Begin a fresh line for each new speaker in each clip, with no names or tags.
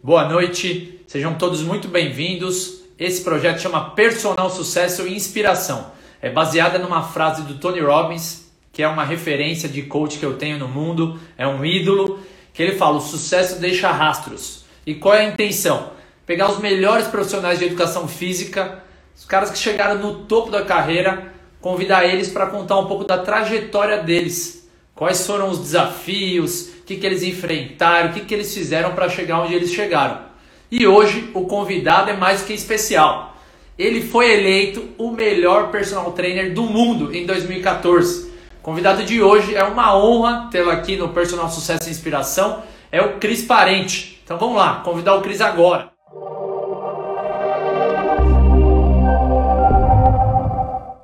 Boa noite, sejam todos muito bem-vindos. Esse projeto chama Personal Sucesso e Inspiração. É baseada numa frase do Tony Robbins, que é uma referência de coach que eu tenho no mundo, é um ídolo, que ele fala: o sucesso deixa rastros. E qual é a intenção? Pegar os melhores profissionais de educação física, os caras que chegaram no topo da carreira, convidar eles para contar um pouco da trajetória deles. Quais foram os desafios, o que, que eles enfrentaram, o que, que eles fizeram para chegar onde eles chegaram. E hoje o convidado é mais que especial. Ele foi eleito o melhor personal trainer do mundo em 2014. O convidado de hoje é uma honra tê-lo aqui no Personal Sucesso e Inspiração. É o Cris Parente. Então vamos lá, convidar o Cris agora.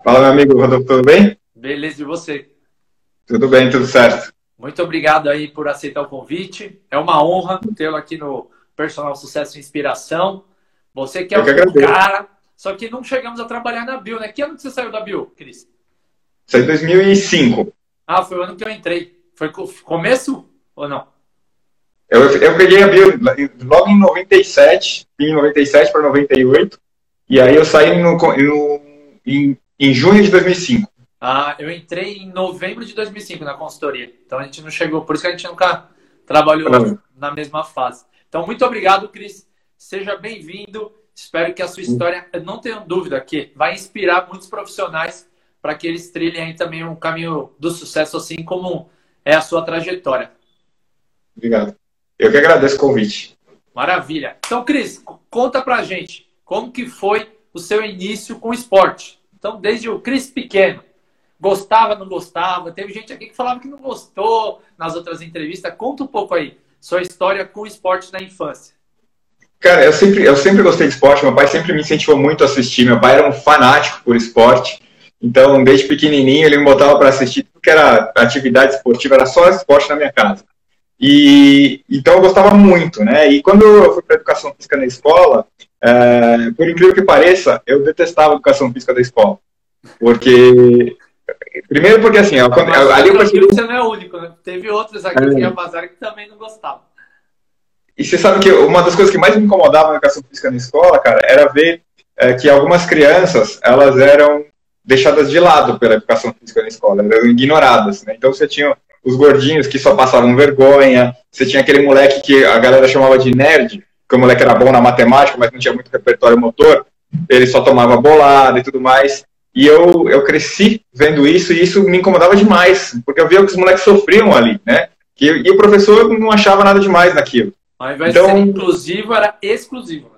Fala, meu amigo Rodolfo, tudo bem?
Beleza, e você?
Tudo bem, tudo certo.
Muito obrigado aí por aceitar o convite. É uma honra tê-lo aqui no Personal Sucesso e Inspiração. Você que é o cara, só que não chegamos a trabalhar na Bio, né? Que ano que você saiu da Bio, Cris?
Saí em 2005.
Ah, foi o ano que eu entrei. Foi começo ou não?
Eu, eu peguei a Bio logo em 97, em 97 para 98, e aí eu saí no, no, em em junho de 2005.
Ah, eu entrei em novembro de 2005 na consultoria. Então a gente não chegou, por isso que a gente nunca trabalhou na mesma fase. Então, muito obrigado, Cris. Seja bem-vindo. Espero que a sua história, não tenho dúvida que vai inspirar muitos profissionais para que eles trilhem aí também um caminho do sucesso, assim como é a sua trajetória.
Obrigado. Eu que agradeço o convite.
Maravilha. Então, Cris, conta pra gente como que foi o seu início com o esporte. Então, desde o Cris pequeno, gostava, não gostava. Teve gente aqui que falava que não gostou nas outras entrevistas. Conta um pouco aí, sua história com o esporte na infância.
Cara, eu sempre, eu sempre gostei de esporte. Meu pai sempre me incentivou muito a assistir. Meu pai era um fanático por esporte. Então, desde pequenininho, ele me botava para assistir tudo que era atividade esportiva, era só esporte na minha casa. E então eu gostava muito, né? E quando eu fui para educação física na escola, é, por incrível que pareça, eu detestava a educação física da escola. Porque. Primeiro porque assim, ó, quando,
ali eu percebi... Você não é único, né? Teve outros aqui é. que que também não gostavam.
E você sabe que uma das coisas que mais me incomodava na educação física na escola, cara, era ver é, que algumas crianças, elas eram deixadas de lado pela educação física na escola, eram ignoradas, né? Então você tinha os gordinhos que só passavam vergonha, você tinha aquele moleque que a galera chamava de nerd, que o moleque era bom na matemática, mas não tinha muito repertório motor, ele só tomava bolada e tudo mais. E eu, eu cresci vendo isso e isso me incomodava demais, porque eu via que os moleques sofriam ali, né? E, e o professor não achava nada demais naquilo.
Ao invés então, de ser inclusivo, era exclusivo.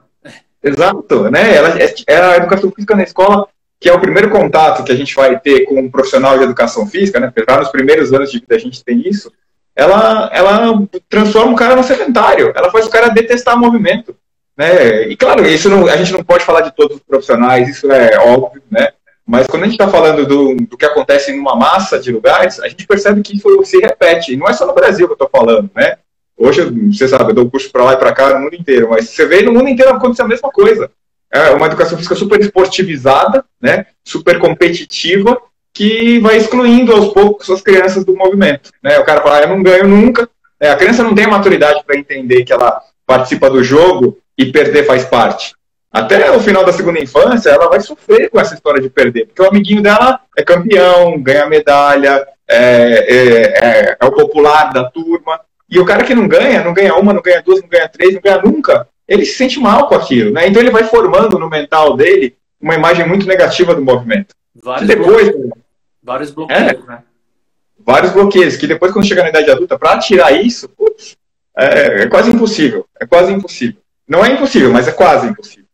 Exato, né? Ela, era a educação física na escola, que é o primeiro contato que a gente vai ter com um profissional de educação física, né? Apesar nos primeiros anos de vida a gente tem isso ela, ela transforma o cara no sedentário, ela faz o cara detestar movimento. Né? E claro, isso não, a gente não pode falar de todos os profissionais, isso é óbvio, né? Mas quando a gente está falando do, do que acontece em uma massa de lugares, a gente percebe que se repete. E não é só no Brasil que eu estou falando, né? Hoje, você sabe, eu dou curso para lá e para cá no mundo inteiro, mas você vê no mundo inteiro acontecer a mesma coisa. É uma educação física super esportivizada, né? Super competitiva, que vai excluindo aos poucos as crianças do movimento. Né? O cara fala, ah, eu não ganho nunca. É, a criança não tem a maturidade para entender que ela participa do jogo e perder faz parte. Até o final da segunda infância, ela vai sofrer com essa história de perder, porque o amiguinho dela é campeão, ganha medalha, é, é, é, é o popular da turma. E o cara que não ganha, não ganha uma, não ganha duas, não ganha três, não ganha nunca, ele se sente mal com aquilo. Né? Então ele vai formando no mental dele uma imagem muito negativa do movimento.
Vários depois, Vários bloqueios, é, né?
Vários bloqueios, que depois, quando chegar na idade adulta, para tirar isso, putz, é, é, quase impossível. É quase impossível. Não é impossível, mas é quase impossível.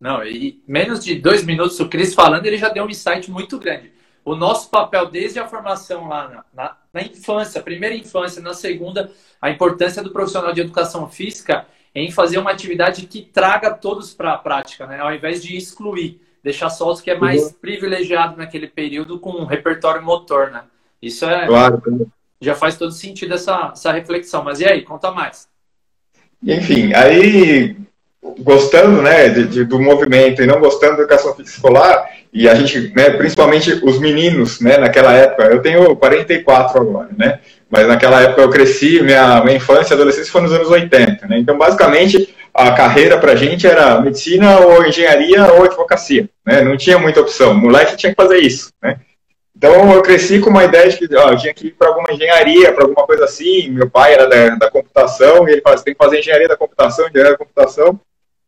Não, e menos de dois minutos, o Cris falando, ele já deu um insight muito grande. O nosso papel desde a formação lá na, na, na infância, primeira infância, na segunda, a importância do profissional de educação física em fazer uma atividade que traga todos para a prática, né? ao invés de excluir deixar só os que é mais uhum. privilegiado naquele período com um repertório motor, né? Isso é. Claro. Já faz todo sentido essa, essa reflexão. Mas e aí, conta mais.
Enfim, aí gostando né, de, de, do movimento e não gostando da educação escolar, e a gente, né, principalmente os meninos, né, naquela época, eu tenho 44 agora, né, Mas naquela época eu cresci, minha, minha infância e adolescência foi nos anos 80, né? Então, basicamente, a carreira pra gente era medicina ou engenharia ou advocacia, né? Não tinha muita opção. Moleque tinha que fazer isso, né? Então eu cresci com uma ideia de que ó, eu tinha que ir para alguma engenharia, para alguma coisa assim. Meu pai era da, da computação e ele falou: tem que fazer engenharia da computação, engenharia da computação.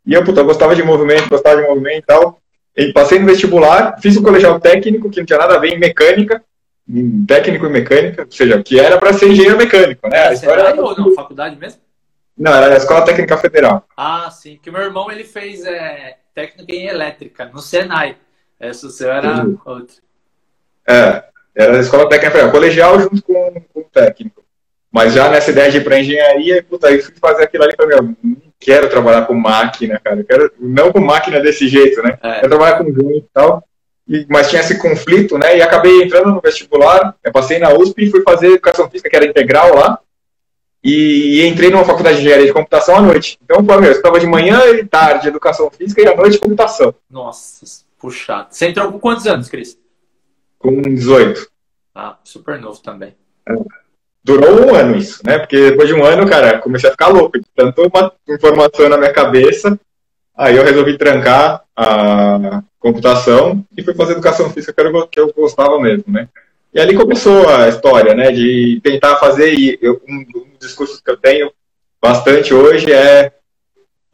E eu, puta, eu gostava de movimento, gostava de movimento e tal. E passei no vestibular, fiz um colegial técnico que não tinha nada a ver em mecânica, em técnico em mecânica, ou seja, que era para ser engenheiro mecânico, né?
A história era... ou não? Faculdade mesmo?
Não, era a Escola Técnica Federal.
Ah, sim. Que meu irmão ele fez é, técnica em elétrica no Senai. Essa o seu era outro.
É, era a escola técnica federal, colegial junto com, com o técnico. Mas já nessa ideia de ir para engenharia, puta, aí fui fazer aquilo ali para mim, não quero trabalhar com máquina, cara, quero, não com máquina desse jeito, né? É. Quero trabalhar com gente e tal. E, mas tinha esse conflito, né? E acabei entrando no vestibular, eu passei na USP e fui fazer educação física, que era integral lá. E, e entrei numa faculdade de engenharia de computação à noite. Então, foi meu, eu estava de manhã e tarde educação física e à noite computação.
Nossa, puxado. Você entrou com quantos anos, Cris?
com 18.
Ah, super novo também.
É. Durou um ano isso, né? Porque depois de um ano, cara, comecei a ficar louco. Tanto uma informação na minha cabeça, aí eu resolvi trancar a computação e fui fazer educação física, que, era, que eu gostava mesmo, né? E ali começou a história, né? De tentar fazer, e eu, um dos discursos que eu tenho bastante hoje é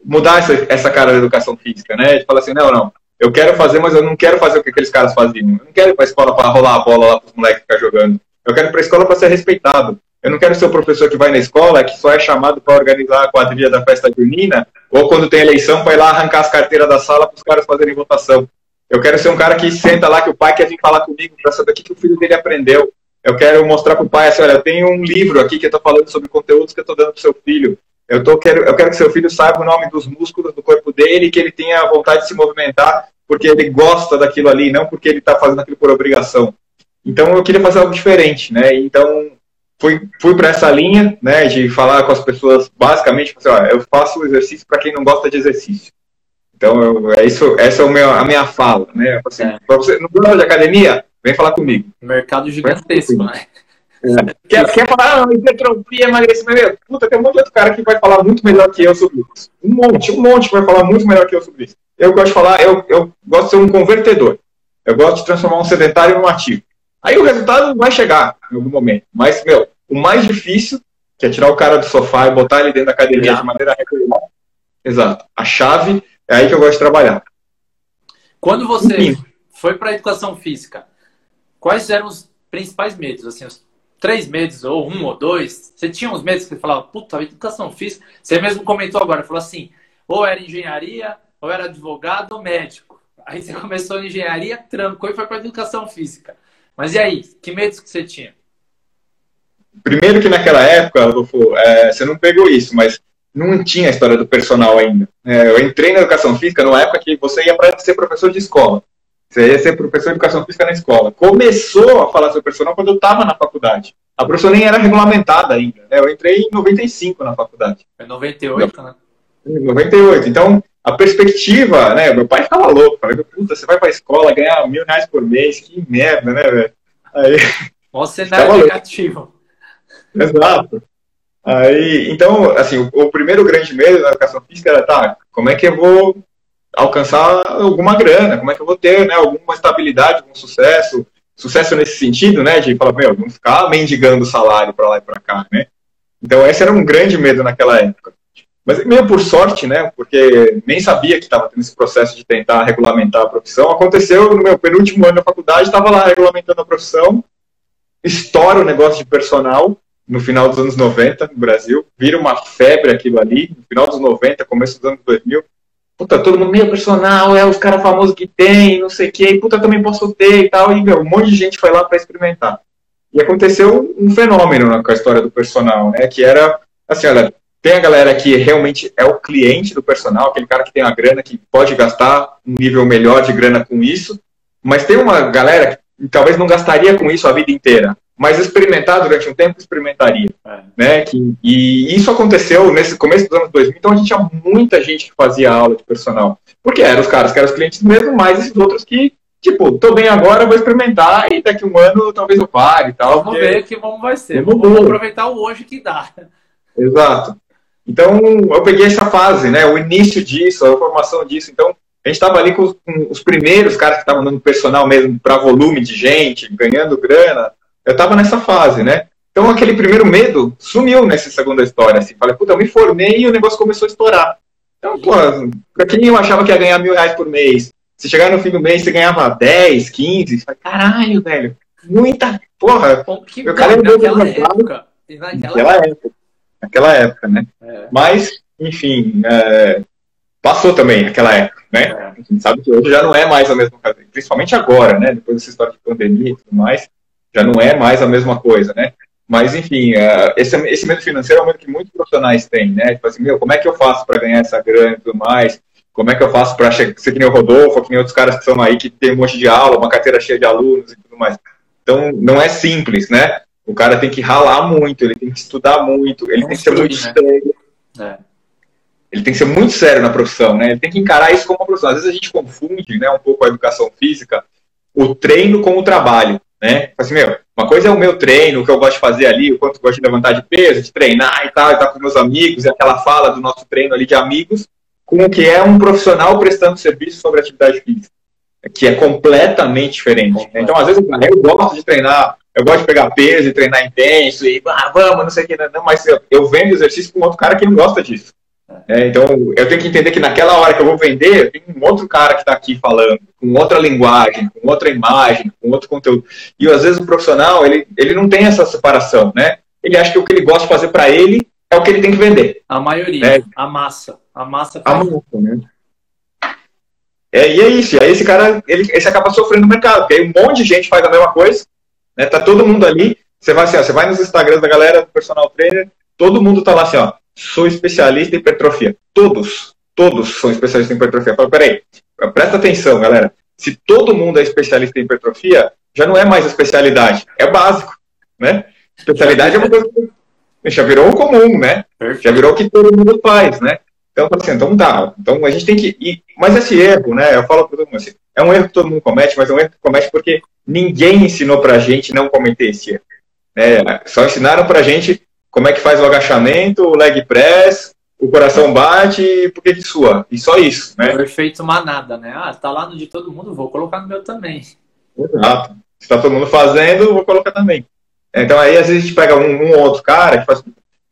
mudar essa, essa cara da educação física, né? De falar assim, não, não, eu quero fazer, mas eu não quero fazer o que aqueles caras faziam. Eu não quero ir para a escola para rolar a bola lá para os moleques ficar jogando. Eu quero ir para a escola para ser respeitado. Eu não quero ser o professor que vai na escola, que só é chamado para organizar a quadrilha da festa junina, ou quando tem eleição, vai lá arrancar as carteiras da sala para os caras fazerem votação. Eu quero ser um cara que senta lá, que o pai quer vir falar comigo para saber o que, que o filho dele aprendeu. Eu quero mostrar para o pai assim, olha, eu tenho um livro aqui que eu estou falando sobre conteúdos que eu estou dando para seu filho. Eu, tô, quero, eu quero que seu filho saiba o nome dos músculos do corpo dele, que ele tenha vontade de se movimentar porque ele gosta daquilo ali, não porque ele está fazendo aquilo por obrigação. Então eu queria fazer algo diferente, né? Então fui, fui para essa linha, né, de falar com as pessoas basicamente, assim, ó, eu faço exercício para quem não gosta de exercício. Então eu, é isso, essa é meu, a minha fala, né? Assim, é. você não gosta de academia, vem falar comigo.
Mercado gigantesco, né?
É. Quer, quer falar, ah, hipertrofia, emagrecimento? Puta, tem um monte de outro cara que vai falar muito melhor que eu sobre isso. Um monte, um monte vai falar muito melhor que eu sobre isso. Eu gosto de falar, eu, eu gosto de ser um convertedor. Eu gosto de transformar um sedentário em um ativo. Aí o resultado vai chegar em algum momento. Mas, meu, o mais difícil, que é tirar o cara do sofá e botar ele dentro da academia de maneira regular. Exato. A chave é aí que eu gosto de trabalhar.
Quando você Enfim. foi para a educação física, quais eram os principais medos? Assim, os três medos, ou um ou dois? Você tinha uns medos que você falava, puta, educação física. Você mesmo comentou agora, falou assim, ou era engenharia, ou era advogado ou médico. Aí você começou em engenharia, trancou e foi para educação física. Mas e aí, que medos que você tinha?
Primeiro que naquela época, Adolfo, é, você não pegou isso, mas não tinha a história do personal ainda. É, eu entrei na educação física numa época que você ia para ser professor de escola. Você ia ser professor de educação física na escola. Começou a falar sobre personal quando eu estava na faculdade. A professora nem era regulamentada ainda. Né? Eu entrei em 95 na faculdade.
Foi 98, né?
98. Então, a perspectiva, né? Meu pai ficava louco. Falei, puta, você vai pra escola ganhar mil reais por mês, que merda, né, velho?
Aí. Mó cenário negativo.
Exato. Aí, então, assim, o, o, primeiro grande medo da educação física era, tá, como é que eu vou alcançar alguma grana? Como é que eu vou ter, né, alguma estabilidade, algum sucesso? Sucesso nesse sentido, né, de falar, meu, não ficar mendigando salário para lá e para cá, né? Então, esse era um grande medo naquela época. Mas meio por sorte, né? Porque nem sabia que estava tendo esse processo de tentar regulamentar a profissão. Aconteceu no meu penúltimo ano da faculdade, estava lá regulamentando a profissão, estoura o negócio de personal no final dos anos 90 no Brasil, vira uma febre aquilo ali, no final dos 90, começo dos anos 2000. Puta, todo mundo, meio personal, é os caras famosos que tem, não sei o que, puta, também posso ter e tal. E, meu, um monte de gente foi lá para experimentar. E aconteceu um fenômeno com a história do personal, né? Que era, assim, olha, tem a galera que realmente é o cliente do personal, aquele cara que tem a grana, que pode gastar um nível melhor de grana com isso, mas tem uma galera que talvez não gastaria com isso a vida inteira, mas experimentar durante um tempo experimentaria, é. né? Que, e isso aconteceu nesse começo dos anos 2000, então a gente tinha muita gente que fazia aula de personal, porque eram os caras que eram os clientes mesmo, mais esses outros que tipo, tô bem agora, vou experimentar e daqui um ano talvez eu pare e tal.
Vamos porque... ver que como vai ser. Vamos, vamos aproveitar o hoje que dá.
Exato. Então, eu peguei essa fase, né? O início disso, a formação disso. Então, a gente estava ali com os, com os, primeiros caras que estavam dando personal mesmo para volume de gente, ganhando grana. Eu estava nessa fase, né? Então, aquele primeiro medo sumiu nessa segunda história. Assim, falei, puta, eu me formei e o negócio começou a estourar. Então, pô, pra quem eu achava que ia ganhar mil reais por mês, se chegar no fim do mês, você ganhava 10, 15, você fala, caralho, velho, muita porra.
Que o cara naquela época.
Naquela época. Naquela época, né? É. Mas, enfim, é, passou também aquela época, né? É. A gente sabe que hoje já não é mais a mesma coisa, principalmente agora, né? Depois dessa história de pandemia e tudo mais, já não é mais a mesma coisa, né? Mas, enfim, uh, esse, esse medo financeiro é um medo que muitos profissionais têm, né? Tipo assim, meu, como é que eu faço para ganhar essa grana e tudo mais? Como é que eu faço para ser que nem o Rodolfo, que nem outros caras que estão aí, que tem um monte de aula, uma carteira cheia de alunos e tudo mais. Então, não é simples, né? O cara tem que ralar muito, ele tem que estudar muito, ele tem que ser muito né? sério. É. Ele tem que ser muito sério na profissão, né? Ele tem que encarar isso como uma profissão. Às vezes a gente confunde, né, um pouco a educação física, o treino com o trabalho né? Assim, meu, uma coisa é o meu treino, o que eu gosto de fazer ali, o quanto eu gosto de levantar de peso, de treinar e tal, e estar tá com meus amigos, e aquela fala do nosso treino ali de amigos, com o que é um profissional prestando serviço sobre atividade física, que é completamente diferente. Né? Então, às vezes, eu gosto de treinar, eu gosto de pegar peso e treinar intenso, e ah, vamos, não sei o que, não, mas eu, eu vendo exercício com outro cara que não gosta disso. É, então, eu tenho que entender que naquela hora que eu vou vender, tem um outro cara que está aqui falando, com outra linguagem, com outra imagem, com outro conteúdo. E às vezes o profissional, ele, ele não tem essa separação, né? Ele acha que o que ele gosta de fazer para ele é o que ele tem que vender.
A maioria, é. a massa. A massa.
A massa, né? É, e é isso. E aí esse cara, ele, esse acaba sofrendo no mercado, porque aí um monte de gente faz a mesma coisa, né? Tá todo mundo ali. Você vai assim, ó, você vai nos Instagrams da galera do personal trainer, todo mundo tá lá assim, ó sou especialista em hipertrofia. Todos, todos são especialistas em hipertrofia. Fala, peraí, presta atenção, galera. Se todo mundo é especialista em hipertrofia, já não é mais especialidade, é básico, né? Especialidade é uma coisa que já virou o comum, né? Já virou o que todo mundo faz, né? Então, assim, então tá. Então a gente tem que ir. Mas esse erro, né? Eu falo para todo mundo assim, é um erro que todo mundo comete, mas é um erro que comete porque ninguém ensinou pra gente não cometer esse erro. Né? Só ensinaram pra gente como é que faz o agachamento, o leg press, o coração bate, por que que sua? E só isso, né?
O efeito manada, né? Ah, tá lá no de todo mundo, vou colocar no meu também.
Exato. Se tá todo mundo fazendo, vou colocar também. Então aí às vezes a gente pega um, um outro cara que faz.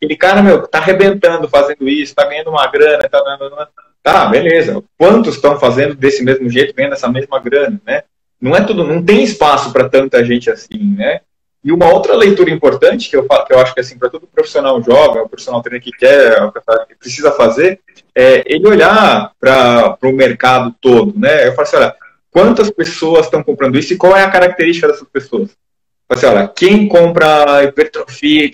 Aquele cara, meu, tá arrebentando fazendo isso, tá ganhando uma grana, tá dando. Tá, beleza. Quantos estão fazendo desse mesmo jeito, ganhando essa mesma grana, né? Não é tudo, não tem espaço para tanta gente assim, né? E uma outra leitura importante que eu, que eu acho que assim para todo profissional jovem, o profissional treino que quer, que precisa fazer, é ele olhar para o mercado todo, né? Eu falo assim, olha, quantas pessoas estão comprando isso e qual é a característica dessas pessoas? Assim, olha, quem compra hipertrofia,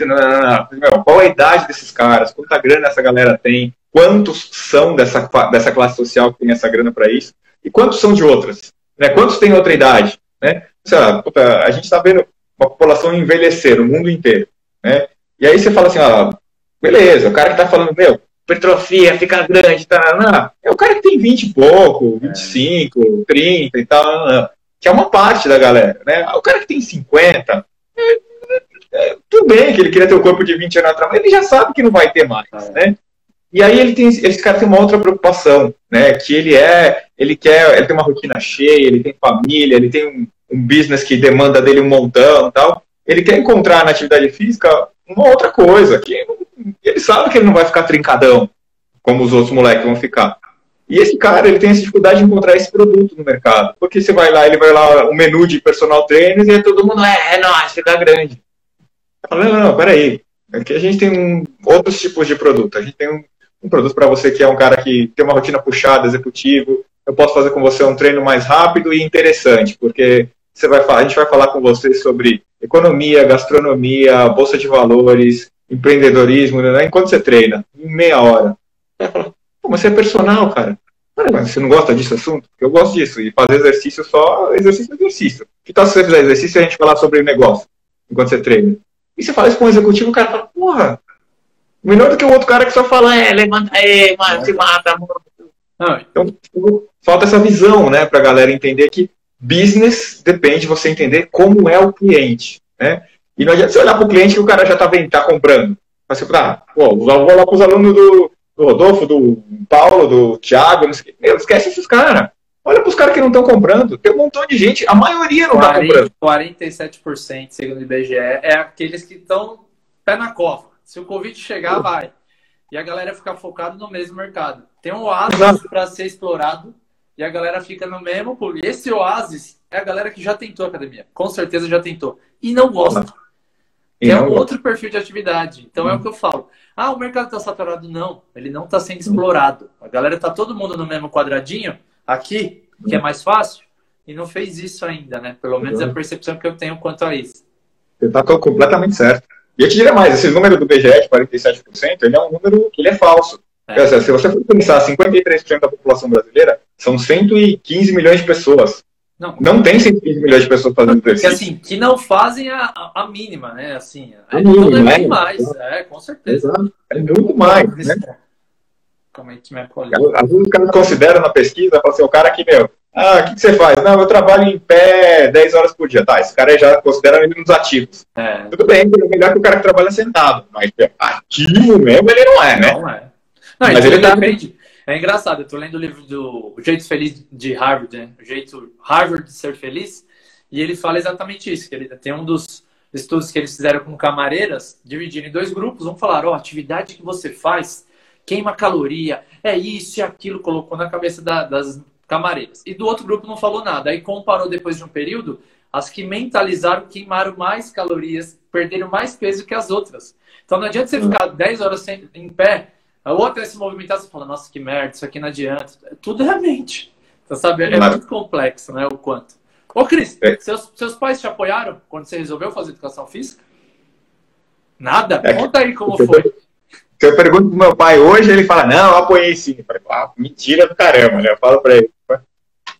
qual é a idade desses caras, quanta grana essa galera tem, quantos são dessa, dessa classe social que tem essa grana para isso e quantos são de outras, né? Quantos têm outra idade, né? Sei lá, puta, a gente está vendo uma população envelhecer, o mundo inteiro. Né? E aí você fala assim, ó, beleza, o cara que está falando, meu, hipertrofia, fica grande, tá, não, é o cara que tem 20 e pouco, 25, é. 30 e tal, que é uma parte da galera, né? O cara que tem 50, é, é, tudo bem que ele queria ter o corpo de 20 anos atrás, mas ele já sabe que não vai ter mais, é. né? E aí ele tem, esse cara tem uma outra preocupação, né? Que ele é, ele quer, ele tem uma rotina cheia, ele tem família, ele tem um, um business que demanda dele um montão tal, ele quer encontrar na atividade física uma outra coisa, que ele sabe que ele não vai ficar trincadão, como os outros moleques vão ficar. E esse cara, ele tem essa dificuldade de encontrar esse produto no mercado. Porque você vai lá, ele vai lá, o um menu de personal trainers, e todo mundo, é, é nóis, fica grande. Falo, não, não, peraí. Aqui a gente tem um, outros tipos de produto. A gente tem um, um produto para você que é um cara que tem uma rotina puxada, executivo. Eu posso fazer com você um treino mais rápido e interessante, porque você vai falar, a gente vai falar com vocês sobre economia, gastronomia, bolsa de valores, empreendedorismo, né? enquanto você treina, em meia hora. Pô, mas você é personal, cara. Mas você não gosta desse assunto? Eu gosto disso. E fazer exercício só, exercício, exercício. Que tal se você fizer exercício e a gente falar sobre negócio, enquanto você treina? E você fala isso com um executivo, o cara fala, porra, melhor do que o outro cara que só fala, é, levanta aí, mano, se mata, mano. Então, tipo, falta essa visão, né, pra galera entender que business depende de você entender como é o cliente, né? E não adianta você olhar para o cliente que o cara já está tá comprando. Você fala, ah, pô, vou lá para os alunos do, do, Rodolfo, do Paulo, do Thiago, não sei, meu, esquece esses caras. Olha para os caras que não estão comprando. Tem um montão de gente, a maioria não está comprando.
47%, segundo o IBGE, é aqueles que estão pé na cova. Se o Covid chegar, vai. E a galera fica focada no mesmo mercado. Tem um oásis para ser explorado e a galera fica no mesmo. E esse oásis é a galera que já tentou academia. Com certeza já tentou. E não gosta. E é um outro perfil de atividade. Então hum. é o que eu falo. Ah, o mercado está saturado. Não, ele não está sendo explorado. A galera está todo mundo no mesmo quadradinho, aqui, que é mais fácil, e não fez isso ainda, né? Pelo menos é a percepção que eu tenho quanto a isso.
Você está completamente certo. E eu te diria mais, esse número do BGE de 47%, ele é um número que ele é falso. É. Se você for pensar, 53% da população brasileira são 115 milhões de pessoas. Não, não tem 115 milhões de pessoas fazendo exercício.
assim, que não fazem a, a mínima, né? Assim, é, então é, é mais, é, com certeza. Exato.
É muito mais, né? Como é que me acolhe? Às vezes o cara considera na pesquisa, fala assim, o cara que, meu, ah, o que, que, você faz? Não, eu trabalho em pé 10 horas por dia. Tá, esse cara já considera ele nos ativos. É. Tudo bem, é melhor que o cara que trabalha sentado, mas ativo mesmo ele não é, né? Não é.
Não, mas ele tá... depende é engraçado, eu tô lendo o livro do o Jeito Feliz de Harvard, né? O Jeito Harvard de Ser Feliz, e ele fala exatamente isso, que ele tem um dos estudos que eles fizeram com camareiras, dividindo em dois grupos, um falaram, ó, oh, atividade que você faz queima caloria, é isso e aquilo, colocou na cabeça da, das camareiras. E do outro grupo não falou nada. Aí comparou depois de um período, as que mentalizaram queimaram mais calorias, perderam mais peso que as outras. Então não adianta você ficar 10 horas em pé a outra é se movimentar, você fala, nossa, que merda, isso aqui não adianta. Tudo é a mente. Então, sabe, é muito complexo, né, o quanto. Ô, Cris, é. seus, seus pais te apoiaram quando você resolveu fazer educação física? Nada? É. Conta aí como foi.
Se eu pergunto pro meu pai hoje, ele fala, não, eu apoiei sim. Eu falei, ah, mentira do caramba, né? Eu falo pra ele.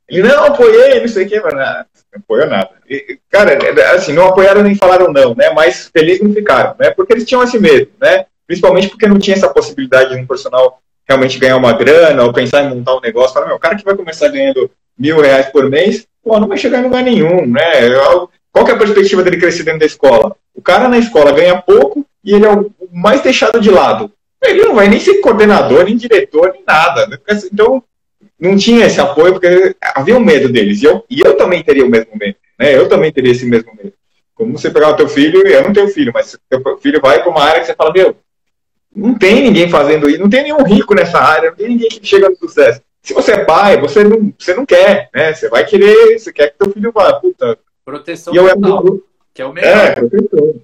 Ele, não, apoiei, não sei o que, mas não, não apoiou nada. E, cara, assim, não apoiaram nem falaram não, né? Mas felizes não ficaram, né? Porque eles tinham esse medo, né? Principalmente porque não tinha essa possibilidade de um personal realmente ganhar uma grana ou pensar em montar um negócio. Falar, meu, o cara que vai começar ganhando mil reais por mês, pô, não vai chegar em lugar nenhum, né? Qual que é a perspectiva dele crescer dentro da escola? O cara na escola ganha pouco e ele é o mais deixado de lado. Ele não vai nem ser coordenador, nem diretor, nem nada. Né? Então, não tinha esse apoio, porque havia um medo deles. E eu, e eu também teria o mesmo medo. Né? Eu também teria esse mesmo medo. Como você pegar o teu filho, eu não tenho filho, mas teu filho vai para uma área que você fala, meu, não tem ninguém fazendo isso, não tem nenhum rico nessa área, não tem ninguém que chega no sucesso. Se você é pai, você não, você não quer, né? Você vai querer, você quer que teu filho vá, puta.
Proteção e eu era um, que é o melhor. É, proteção.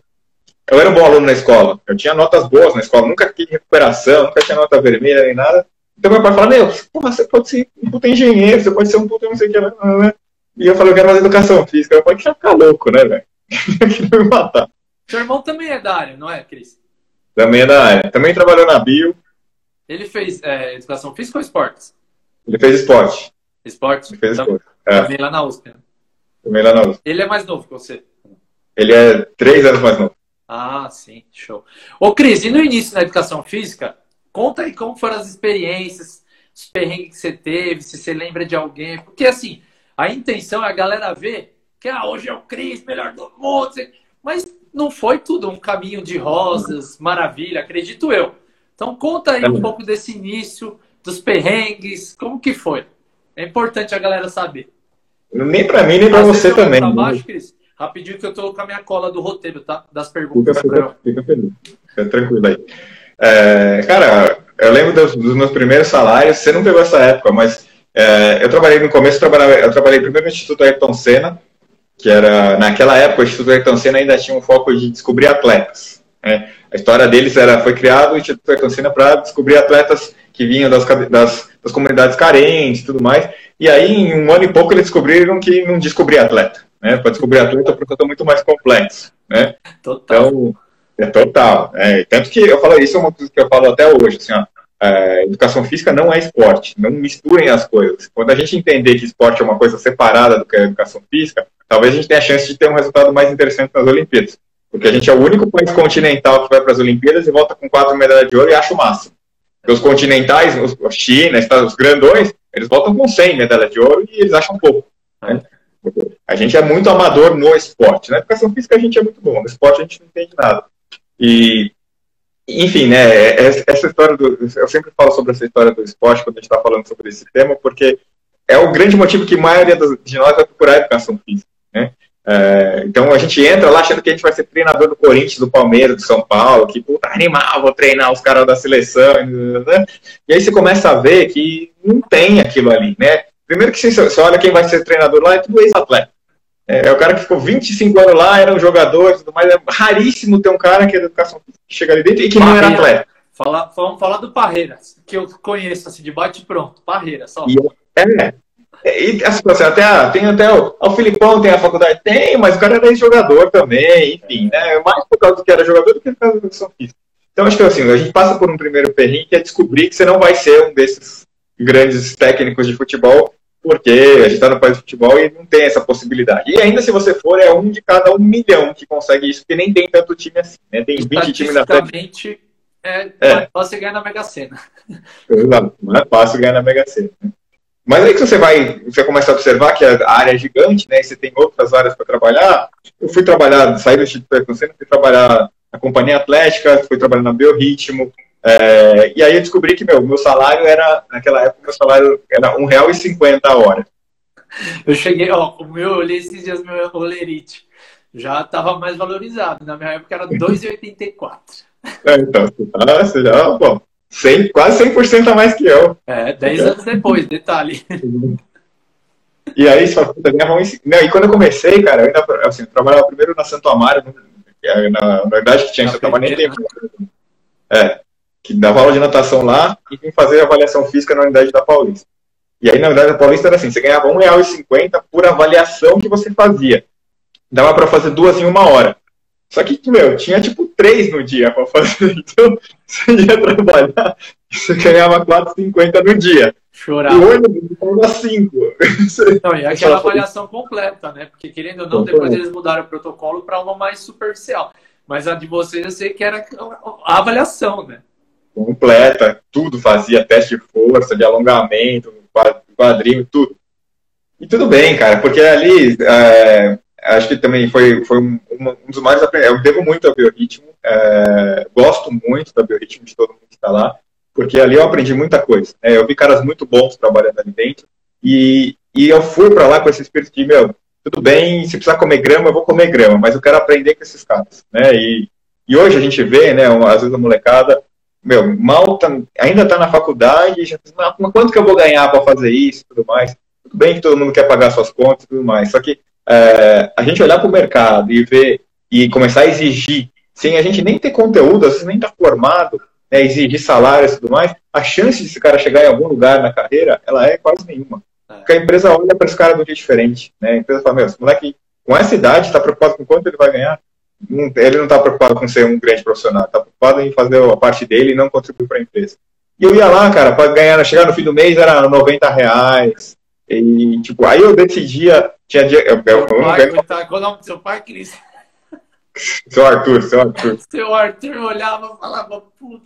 Eu era um bom aluno na escola. Eu tinha notas boas na escola, nunca tive recuperação, nunca tinha nota vermelha nem nada. Então meu pai fala, meu, porra, você pode ser um puta engenheiro, você pode ser um puta não sei o que, né? E eu falei, eu quero fazer educação física. Meu pai quer ficar louco, né, velho?
me matar. Seu irmão também é da área, não é, Cris?
Também é da área. Também trabalhou na Bio.
Ele fez é, educação física ou esportes?
Ele fez esporte.
Esporte?
Ele fez
então,
esporte. É.
Também lá na USP. Né?
Também lá na USP.
Ele é mais novo que você?
Ele é três anos mais novo.
Ah, sim, show. Ô, Cris, e no início na educação física, conta aí como foram as experiências, os perrengues que você teve, se você lembra de alguém. Porque, assim, a intenção é a galera ver que ah, hoje é o Cris, melhor do mundo. Mas não foi tudo um caminho de rosas, maravilha, acredito eu. Então conta aí um pouco desse início, dos perrengues, como que foi? É importante a galera saber.
Nem para mim, nem para você também. Pra
baixo, Cris? Rapidinho que eu tô com a minha cola do roteiro, tá? Das perguntas.
Fica, fica, fica feliz. Fica tranquilo aí. É, cara, eu lembro dos, dos, meus primeiros salários, você não pegou essa época, mas é, eu trabalhei no começo, eu trabalhei, eu trabalhei primeiro no Instituto Ayrton Senna, que era naquela época o Instituto Ayrton Senna ainda tinha um foco de descobrir atletas. Né? A história deles era foi criado o Instituto Ayrton Senna para descobrir atletas que vinham das, das, das comunidades carentes e tudo mais. E aí, em um ano e pouco, eles descobriram que não descobria atleta. Né? Para descobrir atleta, o processo é muito mais complexo. Né?
Total.
Então, é total. É, tanto que eu falo, isso é uma coisa que eu falo até hoje. Assim, ó, é, educação física não é esporte, não misturem as coisas. Quando a gente entender que esporte é uma coisa separada do que é educação física, talvez a gente tenha a chance de ter um resultado mais interessante nas Olimpíadas. Porque a gente é o único país continental que vai para as Olimpíadas e volta com quatro medalhas de ouro e acha o máximo. Porque os continentais, os, China, os grandões, eles voltam com 100 medalhas de ouro e eles acham pouco. Né? A gente é muito amador no esporte. Na educação física a gente é muito bom, no esporte a gente não entende nada. E, enfim, né, essa história do. Eu sempre falo sobre essa história do esporte quando a gente está falando sobre esse tema, porque é o grande motivo que a maioria de nós vai procurar educação física. Né? É, então a gente entra lá achando que a gente vai ser treinador do Corinthians, do Palmeiras, do São Paulo, que puta animal, vou treinar os caras da seleção, né? E aí você começa a ver que não tem aquilo ali, né? Primeiro que você, olha quem vai ser treinador lá, é tudo ex-atleta. É, é, o cara que ficou 25 anos lá, era um jogador e tudo mais. É raríssimo ter um cara que é da educação que chega ali dentro e que Parreira. não era atleta.
Fala, vamos falar do Parreiras, que eu conheço assim, de bate pronto. Parreira, só.
E, é, e assim, até a, tem até o, o Filipão tem a faculdade, tem, mas o cara era ex-jogador também, enfim, né? Mais por causa do que era jogador do que por causa da educação física. Então acho que assim, a gente passa por um primeiro perrinho que é descobrir que você não vai ser um desses grandes técnicos de futebol, porque a gente está no país de futebol e não tem essa possibilidade. E ainda se você for, é um de cada um milhão que consegue isso, porque nem tem tanto time assim, né? Tem 20 times na
frente. É, é fácil ganhar na Mega Sena.
Exato, não é fácil ganhar na Mega Sena. Né? Mas aí que você vai, você começa a observar que a área é gigante, né? E você tem outras áreas para trabalhar. Eu fui trabalhar, saí do Instituto Percusseno, fui trabalhar na Companhia Atlética, fui trabalhar na Biorritmo. É, e aí eu descobri que meu, meu salário era, naquela época, meu salário era R$1,50 a hora.
Eu cheguei, ó, o meu, eu olhei esses dias meu rolerite. Já estava mais valorizado. Na minha época era R$2,84.
É, então, você já, bom, 100, quase 100% a mais que eu.
É, 10 anos depois, detalhe.
E aí, fala, puta, ganhava Não, e quando eu comecei, cara, eu ainda, assim, eu trabalhava primeiro na Santo Amaro, né, na, na verdade que tinha em Santo Amaro nem tempo. É, que dava aula de natação lá e vim fazer avaliação física na unidade da Paulista. E aí, na unidade da Paulista era assim, você ganhava R$1,50 por avaliação que você fazia. Dava para fazer duas em uma hora. Só que, meu, tinha tipo três no dia para fazer. Então, você ia trabalhar e você ganhava 4,50 no dia.
Chorava.
E hoje ganhava 5.
Não, e aquela avaliação completa, né? Porque, querendo ou não, depois eles mudaram o protocolo para uma mais superficial. Mas a de vocês eu sei que era a avaliação, né?
Completa, tudo fazia, teste de força, de alongamento, quadril, tudo. E tudo bem, cara, porque ali é, acho que também foi, foi um, um dos mais. Eu devo muito ao biorritmo, é, gosto muito da biorritmo de todo mundo que está lá, porque ali eu aprendi muita coisa. Né? Eu vi caras muito bons trabalhando ali dentro, e, e eu fui para lá com esse espírito de, meu, tudo bem, se precisar comer grama, eu vou comer grama, mas eu quero aprender com esses caras. Né? E, e hoje a gente vê, né, às vezes a molecada, meu, mal tá, ainda está na faculdade, já mas quanto que eu vou ganhar para fazer isso e tudo mais? Tudo bem que todo mundo quer pagar suas contas e tudo mais, só que é, a gente olhar para o mercado e ver e começar a exigir, sem a gente nem ter conteúdo, às vezes nem estar tá formado, né, exigir salário e tudo mais, a chance de esse cara chegar em algum lugar na carreira, ela é quase nenhuma. É. Porque a empresa olha para esse cara de um jeito diferente. Né? A empresa fala, meu, esse moleque com essa idade está preocupado com quanto ele vai ganhar. Ele não está preocupado com ser um grande profissional, está preocupado em fazer a parte dele e não contribuir para a empresa. E eu ia lá, cara, para ganhar, chegar no fim do mês era 90 reais, e, tipo, aí eu decidia. Tinha dia. Eu, eu,
eu, pai, eu, tá, qual o nome do seu pai, Cris?
Seu Arthur, seu Arthur.
Seu Arthur olhava e falava, puta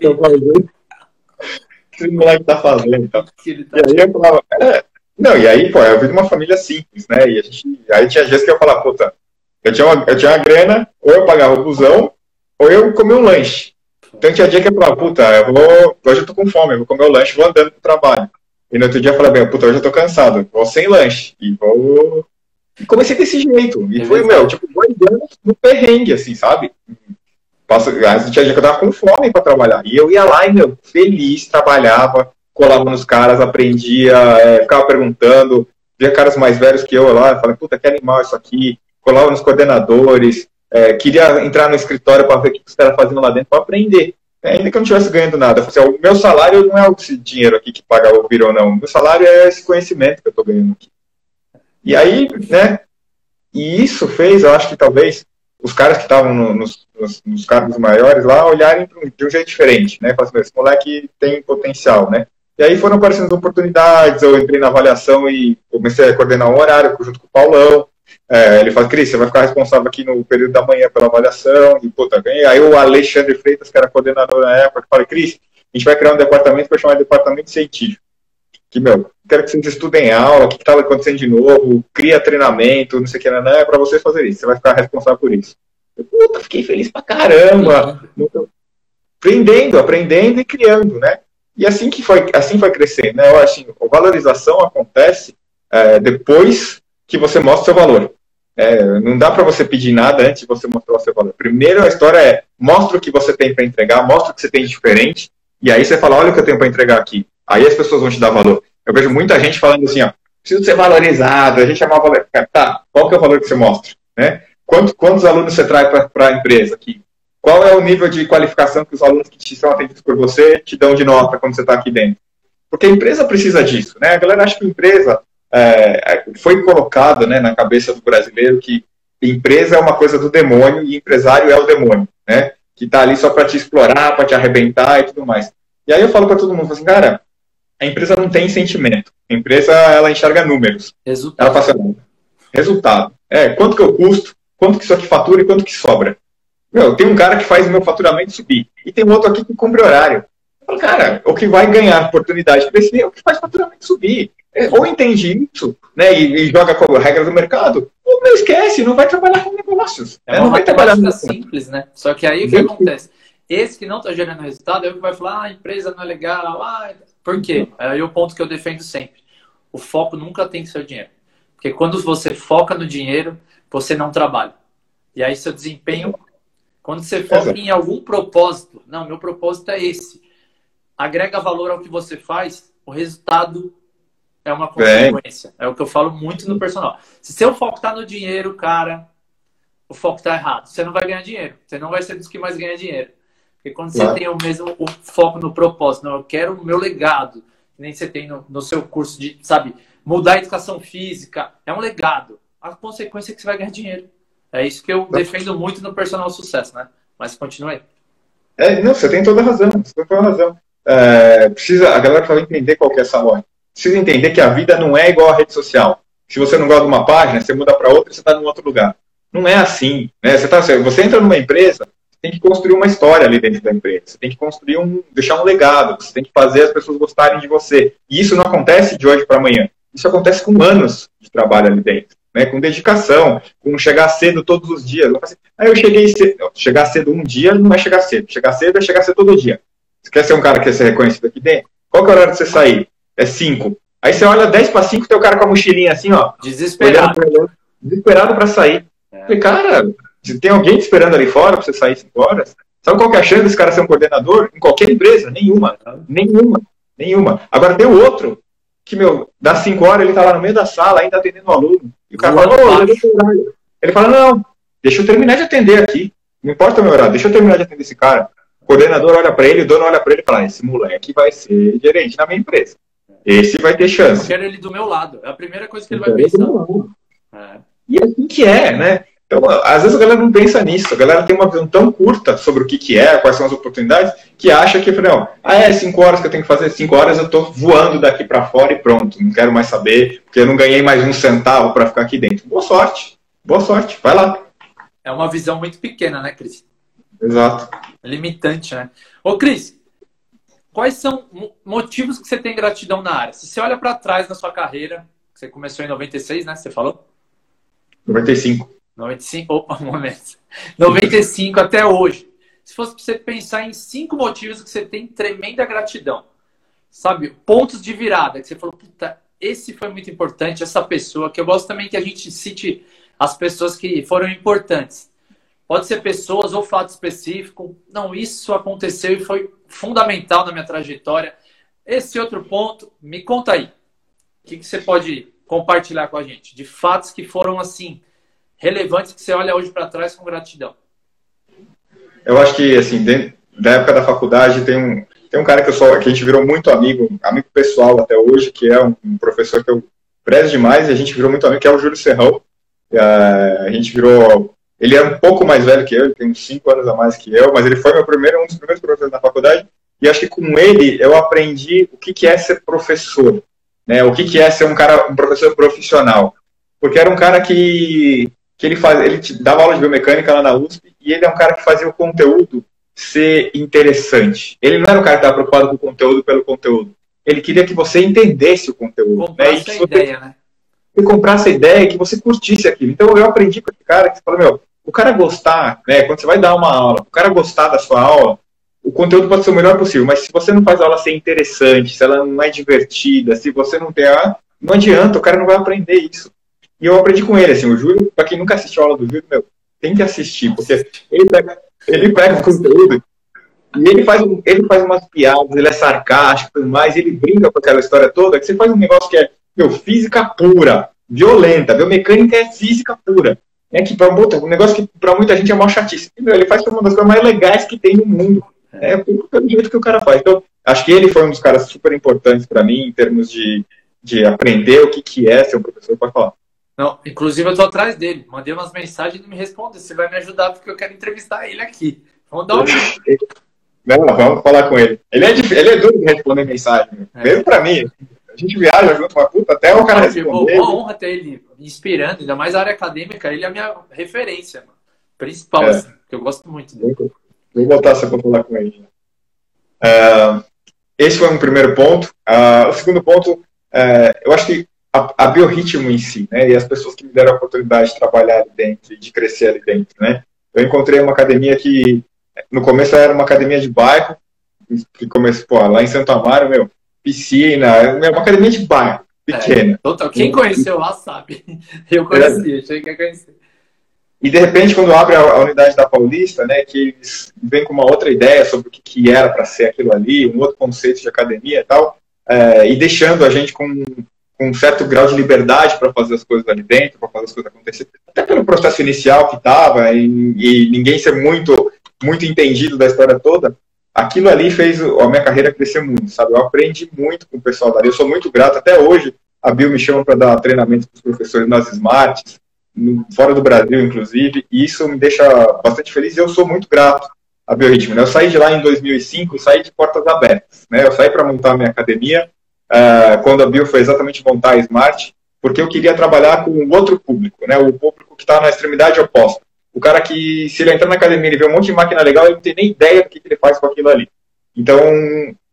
que
pariu. O que moleque tá fazendo? Então. Tá... E aí eu falava, é... Não, e aí, pô, eu vim de uma família simples, né? E a gente, aí tinha dias que eu falava, puta, eu tinha uma, eu tinha uma grana, ou eu pagava o busão, ou eu comia um lanche. Então tinha dia que eu falava, puta, eu vou, hoje eu tô com fome, eu vou comer o lanche, vou andando pro trabalho. E no outro dia eu falei, puta, hoje eu tô cansado, vou sem lanche. E vou. E comecei desse jeito. E é foi, meu, tipo, dois anos no perrengue, assim, sabe? Passo, tinha dia que eu tava com fome pra trabalhar. E eu ia lá e, meu, feliz, trabalhava, colava nos caras, aprendia, é, ficava perguntando, via caras mais velhos que eu lá, falei, puta, que animal isso aqui. Colava nos coordenadores, é, queria entrar no escritório para ver o que os caras faziam lá dentro para aprender. É, ainda que eu não estivesse ganhando nada. Assim, o meu salário não é esse dinheiro aqui que paga o virou, não. O meu salário é esse conhecimento que eu estou ganhando aqui. E aí, né? E isso fez, eu acho que talvez os caras que estavam no, nos, nos, nos, cargos maiores lá olharem de um jeito diferente, né? Falaram assim, esse moleque tem potencial, né? E aí foram aparecendo oportunidades, eu entrei na avaliação e comecei a coordenar um horário junto com o Paulão. É, ele fala, Cris, você vai ficar responsável aqui no período da manhã pela avaliação, e puta, ganhei. Aí o Alexandre Freitas, que era coordenador na época, falei, Cris, a gente vai criar um departamento que vai chamar de departamento científico. que, meu, quero que vocês estudem aula, o que estava acontecendo de novo, cria treinamento, não sei o que, não, não é para vocês fazer isso, você vai ficar responsável por isso. Eu, puta, fiquei feliz pra caramba. Aprendendo, aprendendo e criando, né? E assim que foi, assim foi crescendo, né? Eu acho a valorização acontece é, depois que você mostra o seu valor. É, não dá para você pedir nada antes de você mostrar o seu valor. Primeiro a história é mostra o que você tem para entregar, mostra o que você tem de diferente, e aí você fala, olha o que eu tenho para entregar aqui. Aí as pessoas vão te dar valor. Eu vejo muita gente falando assim, ó, preciso ser valorizado, a gente é valorizado. Tá, qual que é o valor que você mostra? Né? Quantos, quantos alunos você traz para a empresa aqui? Qual é o nível de qualificação que os alunos que te são atendidos por você te dão de nota quando você está aqui dentro? Porque a empresa precisa disso, né? A galera acha que a empresa é, foi colocado né, na cabeça do brasileiro que empresa é uma coisa do demônio e empresário é o demônio, né? Que está ali só para te explorar, para te arrebentar e tudo mais. E aí eu falo para todo mundo assim, cara, a empresa não tem sentimento. A empresa ela enxerga números.
Resultado.
Ela passa resultado. É, quanto que eu custo, quanto que isso aqui fatura e quanto que sobra. Meu, tem um cara que faz o meu faturamento subir. E tem outro aqui que cumpre horário. Eu falo, cara, o que vai ganhar oportunidade de crescer é o que faz o faturamento subir. É, ou entende isso, né, e, e joga com a regra do mercado, ou não esquece, não vai trabalhar com negócios.
É, né, uma não vai trabalhar simples, né? Só que aí o que acontece? Esse que não está gerando resultado é o que vai falar, ah, a empresa não é legal, ah, por quê? Aí é o ponto que eu defendo sempre. O foco nunca tem que ser o dinheiro. Porque quando você foca no dinheiro, você não trabalha. E aí seu desempenho, quando você foca em algum propósito, não, meu propósito é esse. Agrega valor ao que você faz, o resultado é uma consequência. É, é o que eu falo muito no personal. Se seu foco está no dinheiro, cara, o foco está errado. Você não vai ganhar dinheiro. Você não vai ser dos que mais ganha dinheiro. Porque quando claro. você tem o mesmo o foco no propósito, não, eu quero o meu legado, que nem você tem no, no seu curso de, sabe, mudar a educação física, é um legado. A consequência é que você vai ganhar dinheiro. É isso que eu defendo muito no personal sucesso, né? Mas continue aí.
É, não, você tem toda a razão. Você tem toda a razão. É, precisa, a galera precisa entender qual que é essa lógica. Precisa entender que a vida não é igual à rede social. Se você não gosta de uma página, você muda para outra e você está em outro lugar. Não é assim. Né? Você, tá, você entra numa empresa, tem que construir uma história ali dentro da empresa. Você tem que construir um, deixar um legado. Você tem que fazer as pessoas gostarem de você. E isso não acontece de hoje para amanhã. Isso acontece com anos de trabalho ali dentro, né? Com dedicação, com chegar cedo todos os dias. Aí eu cheguei cedo. Chegar cedo um dia não é chegar cedo. Chegar cedo é chegar cedo todo dia. Você quer ser um cara que quer ser reconhecido aqui dentro? Qual que é o horário de você sair? É 5. Aí você olha 10 para 5, tem o cara com a mochilinha assim, ó.
Desesperado.
Desesperado para sair. É. Falei, cara, se tem alguém te esperando ali fora para você sair 5 horas, sabe qual que é a chance desse cara ser um coordenador? Em qualquer empresa? Nenhuma. Nenhuma. Nenhuma. Agora tem o outro, que, meu, das 5 horas ele tá lá no meio da sala, ainda atendendo o aluno. E o cara fala, ô, ele fala, não, deixa eu terminar de atender aqui. Não importa o meu horário, deixa eu terminar de atender esse cara. O coordenador olha para ele, o dono olha para ele e fala, esse moleque vai ser gerente na minha empresa. Esse vai ter chance.
Eu quero ele do meu lado. É a primeira coisa que ele vai pensar.
É. E é assim que é, né? Então, às vezes a galera não pensa nisso, a galera tem uma visão tão curta sobre o que, que é, quais são as oportunidades, que acha que, não, ah, é cinco horas que eu tenho que fazer, cinco horas eu estou voando daqui para fora e pronto, não quero mais saber, porque eu não ganhei mais um centavo para ficar aqui dentro. Boa sorte, boa sorte, vai lá.
É uma visão muito pequena, né, Cris?
Exato.
Limitante, né? Ô, Cris, quais são motivos que você tem gratidão na área? Se você olha para trás na sua carreira, você começou em 96, né? Você falou?
95.
95, opa, um momento. 95 até hoje. Se fosse para você pensar em cinco motivos que você tem tremenda gratidão, sabe? Pontos de virada, que você falou, puta, esse foi muito importante, essa pessoa, que eu gosto também que a gente cite as pessoas que foram importantes. Pode ser pessoas ou fato específico. Não, isso aconteceu e foi fundamental na minha trajetória. Esse outro ponto, me conta aí. O que, que você pode compartilhar com a gente? De fatos que foram assim relevantes que você olha hoje para trás com gratidão?
Eu acho que, assim, dentro da época da faculdade, tem um, tem um cara que, eu sou, que a gente virou muito amigo, amigo pessoal até hoje, que é um, um professor que eu prezo demais, e a gente virou muito amigo, que é o Júlio Serrão. a gente virou. Ele é um pouco mais velho que eu, ele tem uns 5 anos a mais que eu, mas ele foi meu primeiro, um dos primeiros professores na faculdade, e acho que com ele eu aprendi o que, que é ser professor, né? O que, que é ser um cara, um professor profissional. Porque era um cara que que ele faz, ele dava aula de biomecânica lá na USP e ele é um cara que fazia o conteúdo ser interessante. Ele não era um cara que estava preocupado com o conteúdo pelo conteúdo. ele queria que você entendesse o conteúdo.
Comprar né? essa ideia, né?
E comprasse a ideia que você curtisse aquilo. Então eu aprendi com esse cara que fala, meu, o cara gostar, né? Quando você vai dar uma aula, o cara gostar da sua aula, o conteúdo pode ser o melhor possível, mas se você não faz a aula ser interessante, se ela não é divertida, se você não tem a. Não adianta, o cara não vai aprender isso. E eu aprendi com ele, assim, o Júlio, pra quem nunca assistiu a aula do Júlio, meu, tem que assistir, porque ele pega, ele pega o conteúdo e ele faz, ele faz umas piadas, ele é sarcástico e tudo mais, ele brinca com aquela história toda, que você faz um negócio que é, meu, física pura, violenta, biomecânica é física pura. É que para um negócio que para muita gente é mal chatice. Meu, ele faz uma das coisas mais legais que tem no mundo. É pelo jeito que o cara faz. Então, acho que ele foi um dos caras super importantes para mim em termos de, de aprender o que, que é ser um professor para falar.
Não, inclusive eu tô atrás dele. Mandei umas mensagens e ele me respondeu. Você vai me ajudar porque eu quero entrevistar ele aqui. Vamos dar um
Não, vamos falar com ele. Ele é, ele é duro de responder mensagem. É. Mesmo pra mim. A gente viaja junto uma puta até o cara responder.
Uma honra ter ele me inspirando, ainda mais a área acadêmica. Ele é a minha referência, mano. Principal, é. assim, que eu gosto muito dele.
Vou botar você pra falar com ele. Uh, esse foi um primeiro ponto. Uh, o segundo ponto, uh, eu acho que a, a, biorritmo em si, né, e as pessoas que me deram a oportunidade de trabalhar ali dentro, de crescer ali dentro, né. Eu encontrei uma academia que, no começo era uma academia de bairro, que começou, pô, lá em Santo Amaro, meu, piscina, uma academia de bairro, pequena. É,
total. Quem conheceu lá sabe. Eu conheci, é. achei que ia conhecer.
E de repente, quando abre a, a, unidade da Paulista, né, que eles vêm com uma outra ideia sobre o que, que era para ser aquilo ali, um outro conceito de academia e tal, é, e deixando a gente com, com, um certo grau de liberdade para fazer as coisas ali dentro, para fazer as coisas acontecerem, até pelo processo inicial que estava, e, e, ninguém ser muito, muito entendido da história toda, aquilo ali fez a minha carreira crescer muito, sabe? Eu aprendi muito com o pessoal dali, eu sou muito grato, até hoje a Bill me chama para dar treinamento para os professores nas Smarts, fora do Brasil, inclusive, e isso me deixa bastante feliz e eu sou muito grato a Biorritmo. Né? Eu saí de lá em 2005, saí de portas abertas. Né? Eu saí para montar a minha academia, uh, quando a Bio foi exatamente montar a Smart, porque eu queria trabalhar com outro público, né? o público que está na extremidade oposta. O cara que, se ele entrar na academia e ver um monte de máquina legal, ele não tem nem ideia do que, que ele faz com aquilo ali. Então,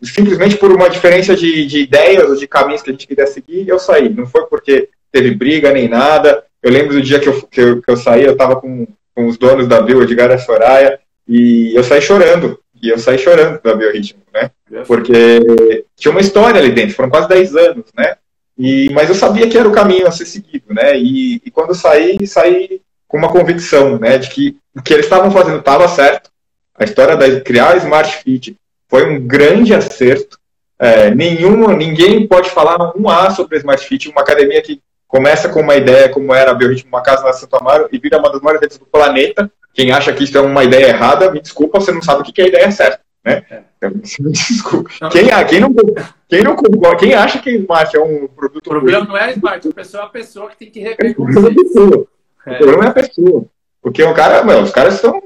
simplesmente por uma diferença de, de ideias ou de caminhos que a gente queria seguir, eu saí. Não foi porque teve briga nem nada. Eu lembro do dia que eu, que eu, que eu saí, eu estava com, com os donos da Bio, Edgar e Soraya, e eu saí chorando. E eu saí chorando da Biorritmo, né? Porque tinha uma história ali dentro, foram quase 10 anos, né? E, mas eu sabia que era o caminho a ser seguido, né? E, e quando eu saí, saí com uma convicção, né? De que o que eles estavam fazendo estava certo. A história de criar a Smart Fit foi um grande acerto. É, nenhum, ninguém pode falar um A sobre a Smart Fit, uma academia que começa com uma ideia como era a Biorritmo, uma casa na Santo Amaro, e vira uma das maiores redes do planeta. Quem acha que isso é uma ideia errada, me desculpa, você não sabe o que é a ideia certa. Né? É. Então, desculpa. Quem, quem, não, quem não concorda, quem acha que Smart é um produto.
O problema ruim, não é Smart, a pessoa é a pessoa que tem que rever
o problema, é. o problema é a pessoa. Porque o cara, meu, os caras são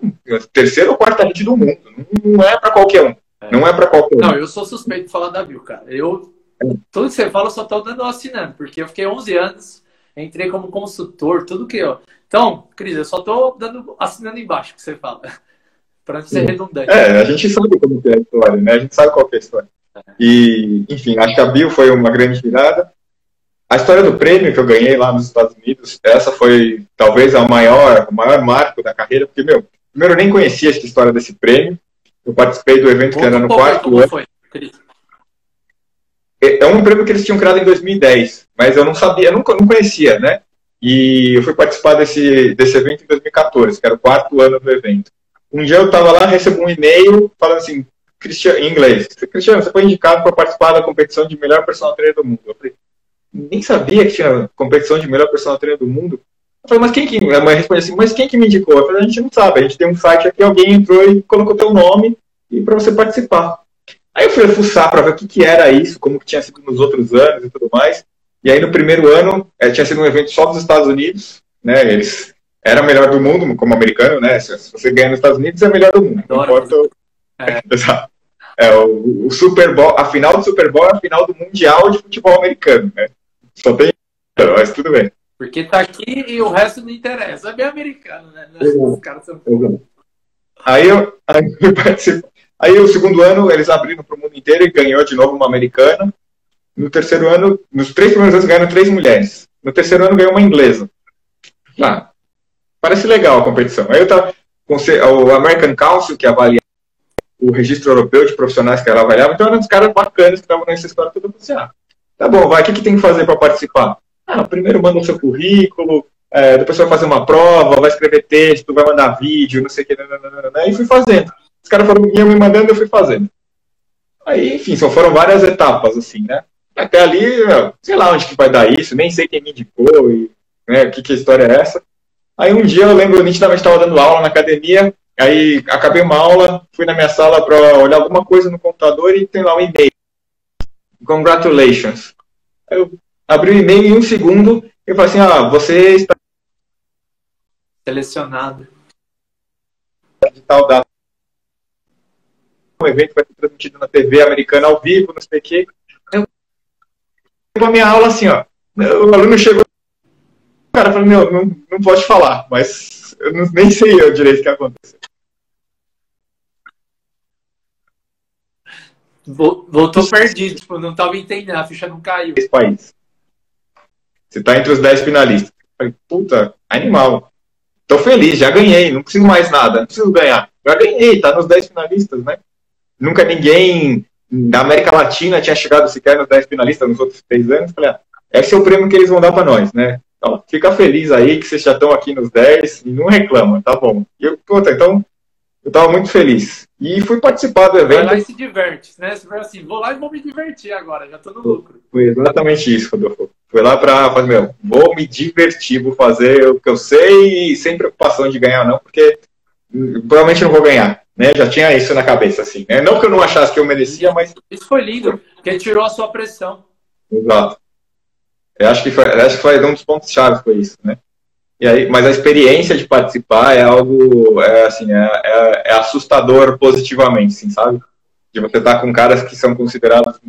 terceiro ou quarta rede do mundo. Não é para qualquer um. É. Não é para qualquer um.
Não, eu sou suspeito de falar da Bill, cara. Eu tudo que você fala, eu só tô dando assinando, porque eu fiquei 11 anos, entrei como consultor, tudo que eu. Então, Cris, eu só tô dando, assinando embaixo que você fala, para não ser redundante.
É, a gente sabe como é a história, né? A gente sabe qual é a história. É. E, enfim, acho que a Bill foi uma grande virada. A história do prêmio que eu ganhei lá nos Estados Unidos, essa foi talvez a maior, o maior marco da carreira, porque, meu, primeiro eu nem conhecia essa história desse prêmio. Eu participei do evento que era no quarto ano. Foi? É, é um prêmio que eles tinham criado em 2010, mas eu não sabia, eu nunca não conhecia, né? E eu fui participar desse, desse evento em 2014, que era o quarto ano do evento. Um dia eu estava lá, recebi um e-mail falando assim, Cristiano, em inglês, Cristiano, você foi indicado para participar da competição de melhor personal trainer do mundo. Eu falei, nem sabia que tinha competição de melhor personal trainer do mundo. Eu falei, mas quem que. A mãe respondeu assim, mas quem que me indicou? Eu falei, a gente não sabe, a gente tem um site aqui, alguém entrou e colocou teu nome e para você participar. Aí eu fui fuçar para ver o que, que era isso, como que tinha sido nos outros anos e tudo mais. E aí no primeiro ano é, tinha sido um evento só dos Estados Unidos, né? Eles era melhor do mundo como americano, né? Se, se você ganha nos Estados Unidos é melhor do mundo. Não importa. É. É, o, o, Super Bowl, a final do Super Bowl é a final do mundial de futebol americano, né? Só tem, mas tudo bem.
Porque tá aqui e o resto não interessa. É bem americano, né? Os caras são.
Aí eu, aí eu participo Aí o segundo ano eles abriram para o mundo inteiro e ganhou de novo uma americana. No terceiro ano, nos três primeiros anos ganharam três mulheres. No terceiro ano ganhou uma inglesa. Ah, parece legal a competição. Aí eu tava com o American Council, que avalia o registro europeu de profissionais que ela avaliava, então eram uns caras bacanas que estavam nessa história toda. Ah, tá bom, vai, o que, que tem que fazer para participar? Ah, primeiro manda o seu currículo, é, depois vai fazer uma prova, vai escrever texto, vai mandar vídeo, não sei o que, e fui fazendo. Os caras foram me mandando, eu fui fazendo. Aí, enfim, só foram várias etapas, assim, né? Até ali, sei lá onde que vai dar isso, nem sei quem me indicou, e né, que, que história é essa. Aí um dia eu lembro, nitidamente estava dando aula na academia, aí acabei uma aula, fui na minha sala para olhar alguma coisa no computador e tem lá um e-mail. Congratulations. Eu abri o e-mail em um segundo e falei assim, ah, você está
selecionado
de tal data. Um evento vai ser transmitido na TV americana ao vivo, não sei o quê. Eu a minha aula assim, ó. O aluno chegou o cara falou, meu, não, não pode falar, mas eu não, nem sei eu direito o que aconteceu.
Voltou perdido, tipo, não estava entendendo, a ficha não caiu.
Esse país. Você está entre os 10 finalistas. falei, puta, animal. Tô feliz, já ganhei, não preciso mais nada, não preciso ganhar. Já ganhei, tá nos 10 finalistas, né? Nunca ninguém da América Latina tinha chegado sequer nos 10 finalistas nos outros três anos. Falei, ah, esse é o prêmio que eles vão dar para nós, né? Então, fica feliz aí que vocês já estão aqui nos 10 e não reclama, tá bom. E eu, puta, então, eu tava muito feliz. E fui participar do evento. Vai
lá e se diverte, né? Você vai assim, vou lá e vou me divertir agora, já tô no lucro.
Foi exatamente isso, Rodolfo. Fui lá pra fazer, meu, vou me divertir, vou fazer o que eu sei, sem preocupação de ganhar não, porque provavelmente não vou ganhar, né? Já tinha isso na cabeça, assim, né? Não que eu não achasse que eu merecia, mas...
Isso foi lindo, porque tirou a sua pressão.
Exato. Eu acho que foi, acho que foi um dos pontos chaves foi isso, né? E aí, mas a experiência de participar é algo, é, assim, é, é, é assustador positivamente, assim, sabe? De você estar com caras que são considerados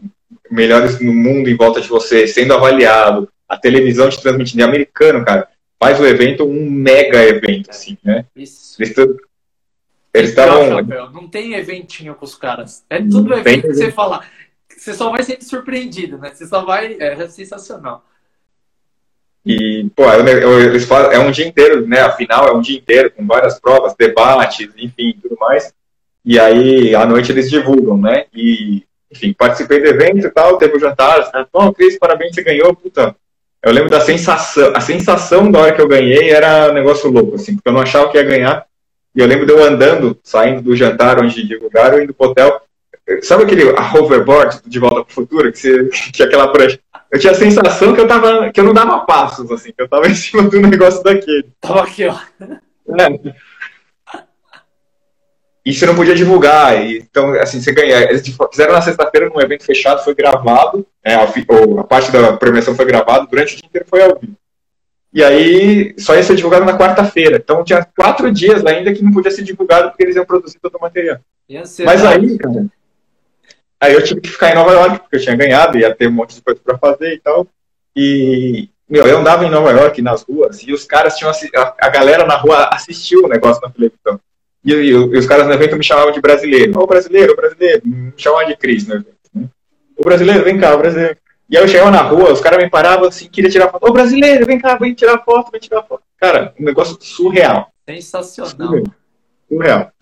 melhores no mundo em volta de você, sendo avaliado, a televisão te transmitindo, é americano, cara, faz o evento um mega evento, assim, né?
Isso. Eles
estavam...
Não tem eventinho com os caras. É tudo evento que você fala. Você só vai ser surpreendido, né? Você só vai... É sensacional.
E, pô, eles fazem, é um dia inteiro, né? A final é um dia inteiro, com várias provas, debates, enfim, tudo mais. E aí, à noite eles divulgam, né? E, enfim, participei do evento e tal, teve o jantar. Né? Pô, Cris, parabéns, você ganhou, puta. Eu lembro da sensação, a sensação da hora que eu ganhei era um negócio louco, assim, porque eu não achava que ia ganhar. E eu lembro de eu andando, saindo do jantar onde divulgaram, indo pro hotel. Sabe aquele a hoverboard de volta pro futuro, que, você, que é aquela prancha? eu tinha a sensação que eu tava, que eu não dava passos, assim, que eu tava em cima do negócio daquele.
Tava aqui, ó. É.
E você não podia divulgar. E, então, assim, você ganha. Eles fizeram na sexta-feira num evento fechado, foi gravado. É, a, ou a parte da premiação foi gravada, durante o dia inteiro foi ao vivo. E aí só ia ser divulgado na quarta-feira. Então tinha quatro dias ainda que não podia ser divulgado porque eles iam produzir todo o material. Mas aí, cara, Aí eu tive que ficar em Nova York, porque eu tinha ganhado, ia ter um monte de coisa para fazer e tal. E, meu, eu andava em Nova York, nas ruas, e os caras tinham, a, galera na rua assistiu o negócio na televisão. E, e, e, os caras no evento me chamavam de brasileiro. Ô, brasileiro, brasileiro. Me chamavam de Cris no evento. Né? O brasileiro, vem cá, o brasileiro. E aí eu chegava na rua, os caras me paravam assim, queria tirar foto. Ô, brasileiro, vem cá, vem tirar foto, vem tirar foto. Cara, um negócio surreal.
Sensacional.
Surreal. surreal.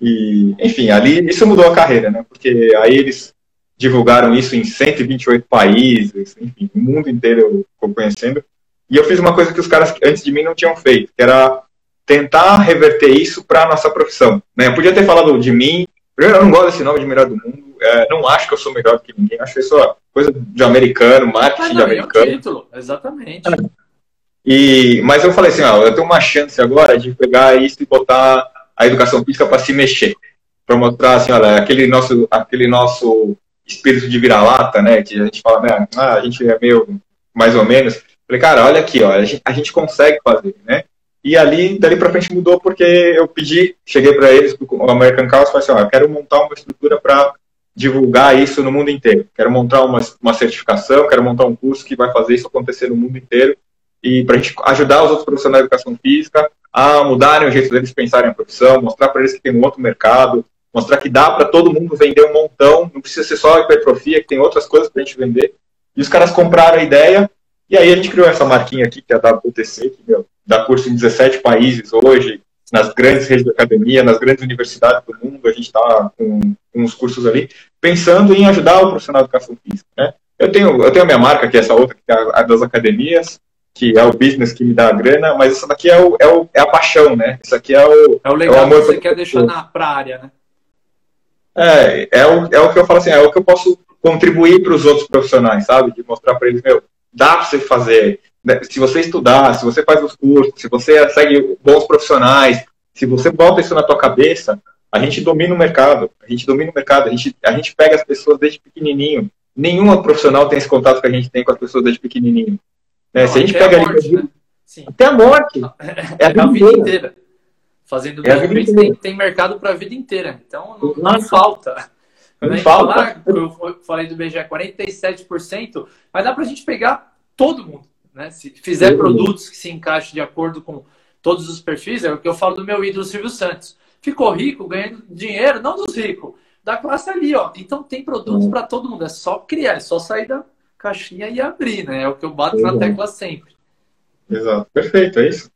E, enfim, ali isso mudou a carreira, né? Porque aí eles divulgaram isso em 128 países, enfim, o mundo inteiro eu estou conhecendo. E eu fiz uma coisa que os caras antes de mim não tinham feito, que era tentar reverter isso para a nossa profissão. Né? Eu podia ter falado de mim, primeiro eu não gosto desse nome de melhor do mundo, é, não acho que eu sou melhor que ninguém, acho isso coisa de americano, marketing ah, de americano. É
título, exatamente.
E, mas eu falei assim, ó, eu tenho uma chance agora de pegar isso e botar a educação física para se mexer, para mostrar assim, olha, aquele nosso, aquele nosso espírito de vira-lata, né, que a gente fala, né, ah, a gente é meio mais ou menos. Falei, cara, olha aqui, ó, a gente, a gente consegue fazer, né? E ali, dali para frente mudou porque eu pedi, cheguei para eles, o American Chaos, falei assim, ó, eu quero montar uma estrutura para divulgar isso no mundo inteiro. Quero montar uma, uma certificação, quero montar um curso que vai fazer isso acontecer no mundo inteiro e para a gente ajudar os outros profissionais de educação física a mudarem o jeito deles pensarem a profissão, mostrar para eles que tem um outro mercado, mostrar que dá para todo mundo vender um montão, não precisa ser só hipertrofia, que tem outras coisas para a gente vender. E os caras compraram a ideia, e aí a gente criou essa marquinha aqui, que é a WTC, que meu, dá curso em 17 países hoje, nas grandes redes de academia, nas grandes universidades do mundo, a gente está com, com uns cursos ali, pensando em ajudar o profissional de educação física. Né? Eu, tenho, eu tenho a minha marca, que é essa outra, que é a, a das academias, que é o business que me dá a grana, mas essa daqui é, o, é, o, é a paixão, né? Isso aqui é o.
É o legal é o amor que você quer deixar na área, né?
É, é o, é o que eu falo assim, é o que eu posso contribuir para os outros profissionais, sabe? De mostrar para eles, meu, dá para você fazer. Né? Se você estudar, se você faz os cursos, se você segue bons profissionais, se você bota isso na tua cabeça, a gente domina o mercado. A gente domina o mercado. A gente, a gente pega as pessoas desde pequenininho. Nenhuma profissional tem esse contato que a gente tem com as pessoas desde pequenininho. Né? Não, se a gente pega a morte, ali, né? até a morte.
É a, é a vida inteira. Fazendo é bem tem, tem mercado para a vida inteira. Então não, não falta. Quando não falta. Falar, eu falei do BGE 47%, mas dá para a gente pegar todo mundo. Né? Se fizer produtos que se encaixem de acordo com todos os perfis, é o que eu falo do meu ídolo Silvio Santos. Ficou rico, ganhando dinheiro, não dos ricos, da classe ali, ó. Então tem produtos para todo mundo, é só criar, é só sair da caixinha e abrir, né? É o que eu bato na tecla sempre.
Exato, perfeito, é isso.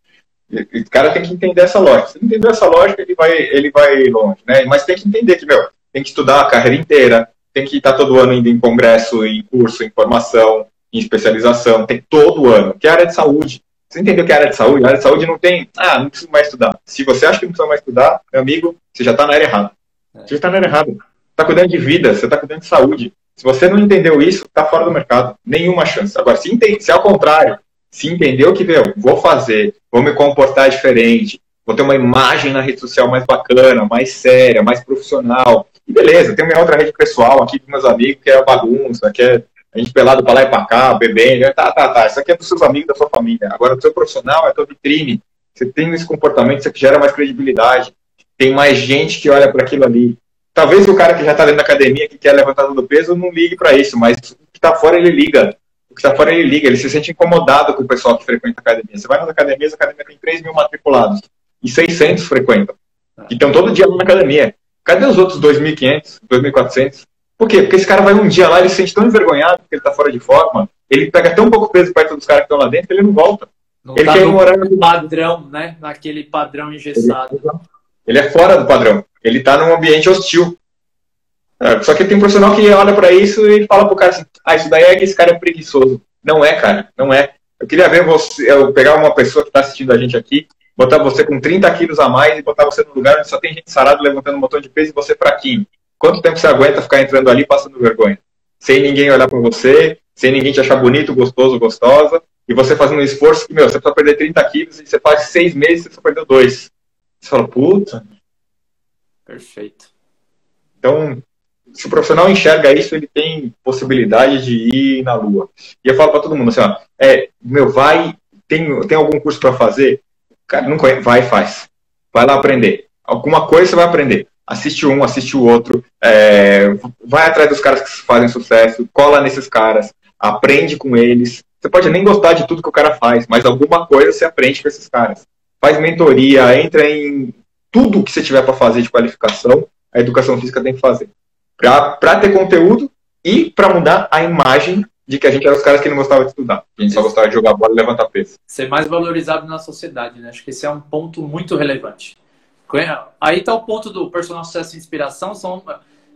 O cara tem que entender essa lógica. Se entender essa lógica, ele vai, ele vai longe, né? Mas tem que entender que, meu, tem que estudar a carreira inteira, tem que estar todo ano indo em congresso, em curso, em formação, em especialização, tem todo ano, que é área de saúde. Você entendeu que é área de saúde? A área de saúde não tem, ah, não preciso mais estudar. Se você acha que não precisa mais estudar, meu amigo, você já está na área errada. Você já está na área errada. Você está cuidando de vida, você está cuidando de saúde. Se você não entendeu isso, está fora do mercado. Nenhuma chance. Agora, se, entende, se ao contrário, se entendeu que, meu, vou fazer, vou me comportar diferente, vou ter uma imagem na rede social mais bacana, mais séria, mais profissional. E beleza, tem minha outra rede pessoal aqui com meus amigos, que é a bagunça, que é a gente pelado para lá e para cá, bebendo, tá, tá, tá, isso aqui é dos seus amigos, da sua família. Agora, o seu profissional é a tua vitrine. Você tem esse comportamento, isso aqui gera mais credibilidade. Tem mais gente que olha para aquilo ali. Talvez o cara que já está dentro da academia, que quer levantar todo o peso, não ligue para isso, mas o que está fora, ele liga. O que está fora, ele liga. Ele se sente incomodado com o pessoal que frequenta a academia. Você vai nas academias, a academia tem 3 mil matriculados e 600 frequentam. Então, todo dia na academia. Cadê os outros 2.500, 2.400? Por quê? Porque esse cara vai um dia lá, ele se sente tão envergonhado porque ele tá fora de forma, ele pega tão pouco peso perto dos caras que estão lá dentro, que ele não volta.
Não ele tá quer morar no padrão, né? Naquele padrão engessado.
Ele, é fora do padrão. Ele tá num ambiente hostil. É, só que tem um profissional que olha para isso e fala pro cara assim: ah, isso daí é que esse cara é preguiçoso. Não é, cara, não é. Eu queria ver você, eu pegar uma pessoa que está assistindo a gente aqui, botar você com 30 quilos a mais e botar você no lugar onde só tem gente sarada levantando um montão de peso e você fraquinho. Quanto tempo você aguenta ficar entrando ali passando vergonha? Sem ninguém olhar para você, sem ninguém te achar bonito, gostoso, gostosa, e você fazendo um esforço que, meu, você precisa perder 30 quilos e você faz seis meses e você só perdeu dois. Você fala, puta.
Perfeito.
Então, se o profissional enxerga isso, ele tem possibilidade de ir na lua. E eu falo para todo mundo assim, ó, é, meu, vai, tem, tem algum curso para fazer? Cara, não conhece, vai e faz. Vai lá aprender. Alguma coisa você vai aprender assiste um, assiste o outro, é, vai atrás dos caras que fazem sucesso, cola nesses caras, aprende com eles. Você pode nem gostar de tudo que o cara faz, mas alguma coisa você aprende com esses caras. Faz mentoria, entra em tudo que você tiver para fazer de qualificação, a educação física tem que fazer. Para ter conteúdo e para mudar a imagem de que a gente era os caras que não gostavam de estudar. A gente só gostava de jogar bola e levantar peso.
Ser mais valorizado na sociedade, né? Acho que esse é um ponto muito relevante. Aí está o ponto do personal sucesso e inspiração. São,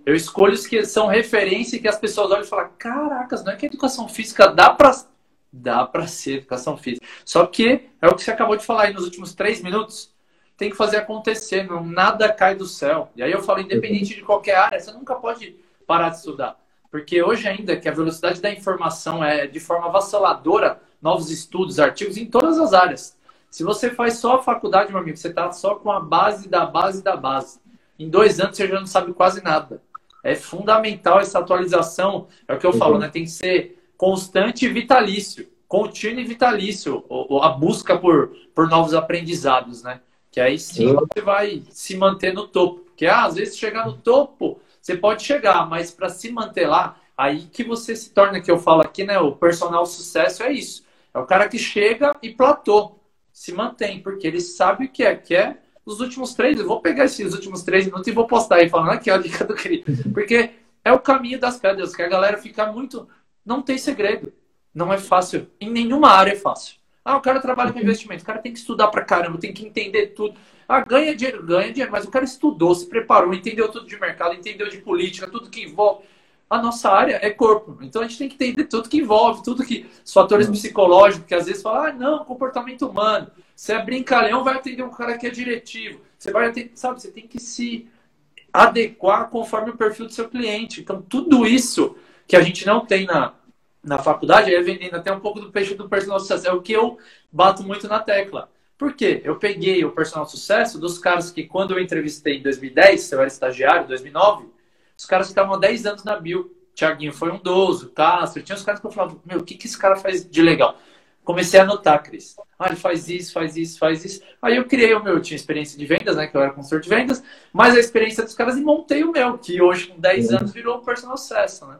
eu escolho os que são referência e que as pessoas olham e falam: caracas, não é que a educação física dá para dá para ser educação física. Só que é o que você acabou de falar aí nos últimos três minutos. Tem que fazer acontecer, não, nada cai do céu. E aí eu falo, independente de qualquer área, você nunca pode parar de estudar. Porque hoje ainda que a velocidade da informação é de forma avassaladora, novos estudos, artigos em todas as áreas. Se você faz só a faculdade, meu amigo, você está só com a base da base da base. Em dois anos você já não sabe quase nada. É fundamental essa atualização. É o que eu uhum. falo, né? Tem que ser constante e vitalício. Contínuo e vitalício. A busca por, por novos aprendizados, né? Que aí sim você vai se manter no topo. Porque ah, às vezes chegar no topo, você pode chegar, mas para se manter lá, aí que você se torna, que eu falo aqui, né? O personal sucesso é isso. É o cara que chega e platô se mantém, porque ele sabe o que é, que é os últimos três. Eu vou pegar esses últimos três minutos e vou postar aí falando aqui a dica do querido. Porque é o caminho das pedras, que a galera fica muito. Não tem segredo. Não é fácil. Em nenhuma área é fácil. Ah, o cara trabalha com investimento. O cara tem que estudar pra caramba, tem que entender tudo. Ah, ganha dinheiro, ganha dinheiro. Mas o cara estudou, se preparou, entendeu tudo de mercado, entendeu de política, tudo que envolve. A nossa área é corpo. Então a gente tem que entender tudo que envolve, tudo que. Os fatores psicológicos, que às vezes falam, ah, não, comportamento humano. Você é brincalhão, vai atender um cara que é diretivo. Você vai atender, sabe, você tem que se adequar conforme o perfil do seu cliente. Então, tudo isso que a gente não tem na, na faculdade, aí vendendo até um pouco do peixe do personal sucesso, é o que eu bato muito na tecla. Por quê? Eu peguei o personal sucesso dos caras que, quando eu entrevistei em 2010, eu era estagiário, 2009, os caras estavam há 10 anos na Bill. Tiaguinho foi um dozo, Castro, tinha uns caras que eu falava, meu, o que, que esse cara faz de legal? Comecei a anotar, Cris. Ah, ele faz isso, faz isso, faz isso. Aí eu criei o meu, eu tinha experiência de vendas, né? Que eu era consultor de vendas, mas a experiência dos caras e montei o meu, que hoje, com 10 anos, virou um personal sucesso, né?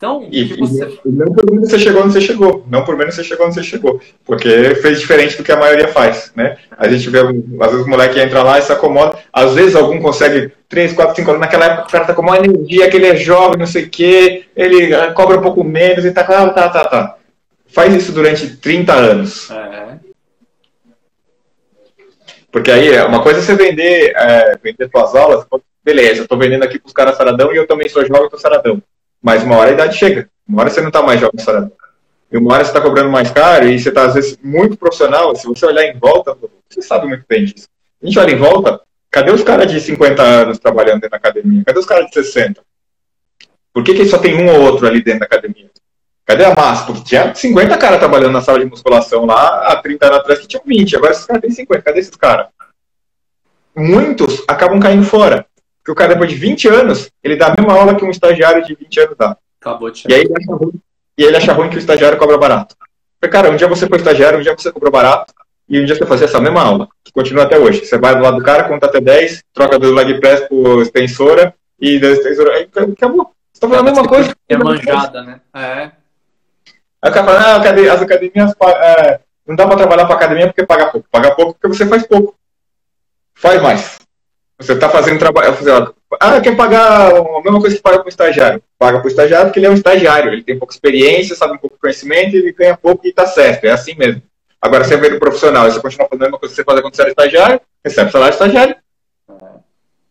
Então,
e, você... não por menos você chegou onde você chegou, não por menos você chegou onde você chegou, porque fez diferente do que a maioria faz, né? A gente vê, às vezes o moleque entra lá e se acomoda, às vezes algum consegue 3, 4, 5 anos, naquela época o cara tá com uma energia, que ele é jovem, não sei o quê, ele ah, cobra um pouco menos e tá, tá, tá, tá, tá faz isso durante 30 anos. É. Porque aí, uma coisa é você vender, é, vender suas aulas, beleza, eu tô vendendo aqui pros caras saradão e eu também sou jovem e tô saradão. Mas uma hora a idade chega. Uma hora você não tá mais jovem saradão. E uma hora você tá cobrando mais caro e você tá, às vezes, muito profissional. Se você olhar em volta, você sabe muito bem disso. A gente olha em volta, cadê os caras de 50 anos trabalhando dentro da academia? Cadê os caras de 60? Por que, que só tem um ou outro ali dentro da academia? Cadê a massa? Porque tinha 50 caras trabalhando na sala de musculação lá há 30 anos atrás que tinham 20. Agora esses caras têm 50. Cadê esses caras? Muitos acabam caindo fora. Porque o cara, depois de 20 anos, ele dá a mesma aula que um estagiário de 20 anos dá.
Acabou de
e aí ele acha ruim, e ele acha ruim que o estagiário cobra barato. Porque, cara, um dia você foi estagiário, um dia você cobrou barato, e um dia você fazia essa mesma aula, que continua até hoje. Você vai do lado do cara, conta até 10, troca do leg press por extensora, e da extensora. Aí acabou. Você tá fazendo a mesma coisa.
É manjada, né? É.
Aí o cara fala, ah, as academias é, não dá para trabalhar para academia porque paga pouco. Paga pouco porque você faz pouco. Faz mais. Você está fazendo trabalho. Ah, quer pagar a mesma coisa que paga para o estagiário. Paga para o estagiário porque ele é um estagiário. Ele tem pouca experiência, sabe um pouco de conhecimento, ele ganha pouco e está certo. É assim mesmo. Agora, você vê no profissional e você continua fazendo a mesma coisa que você fazia quando você era estagiário, recebe salário estagiário.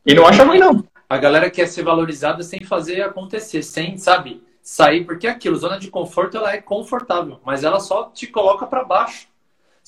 E não acha ruim, não.
A galera quer ser valorizada sem fazer acontecer, sem, sabe? sair, porque é aquilo, zona de conforto ela é confortável, mas ela só te coloca para baixo.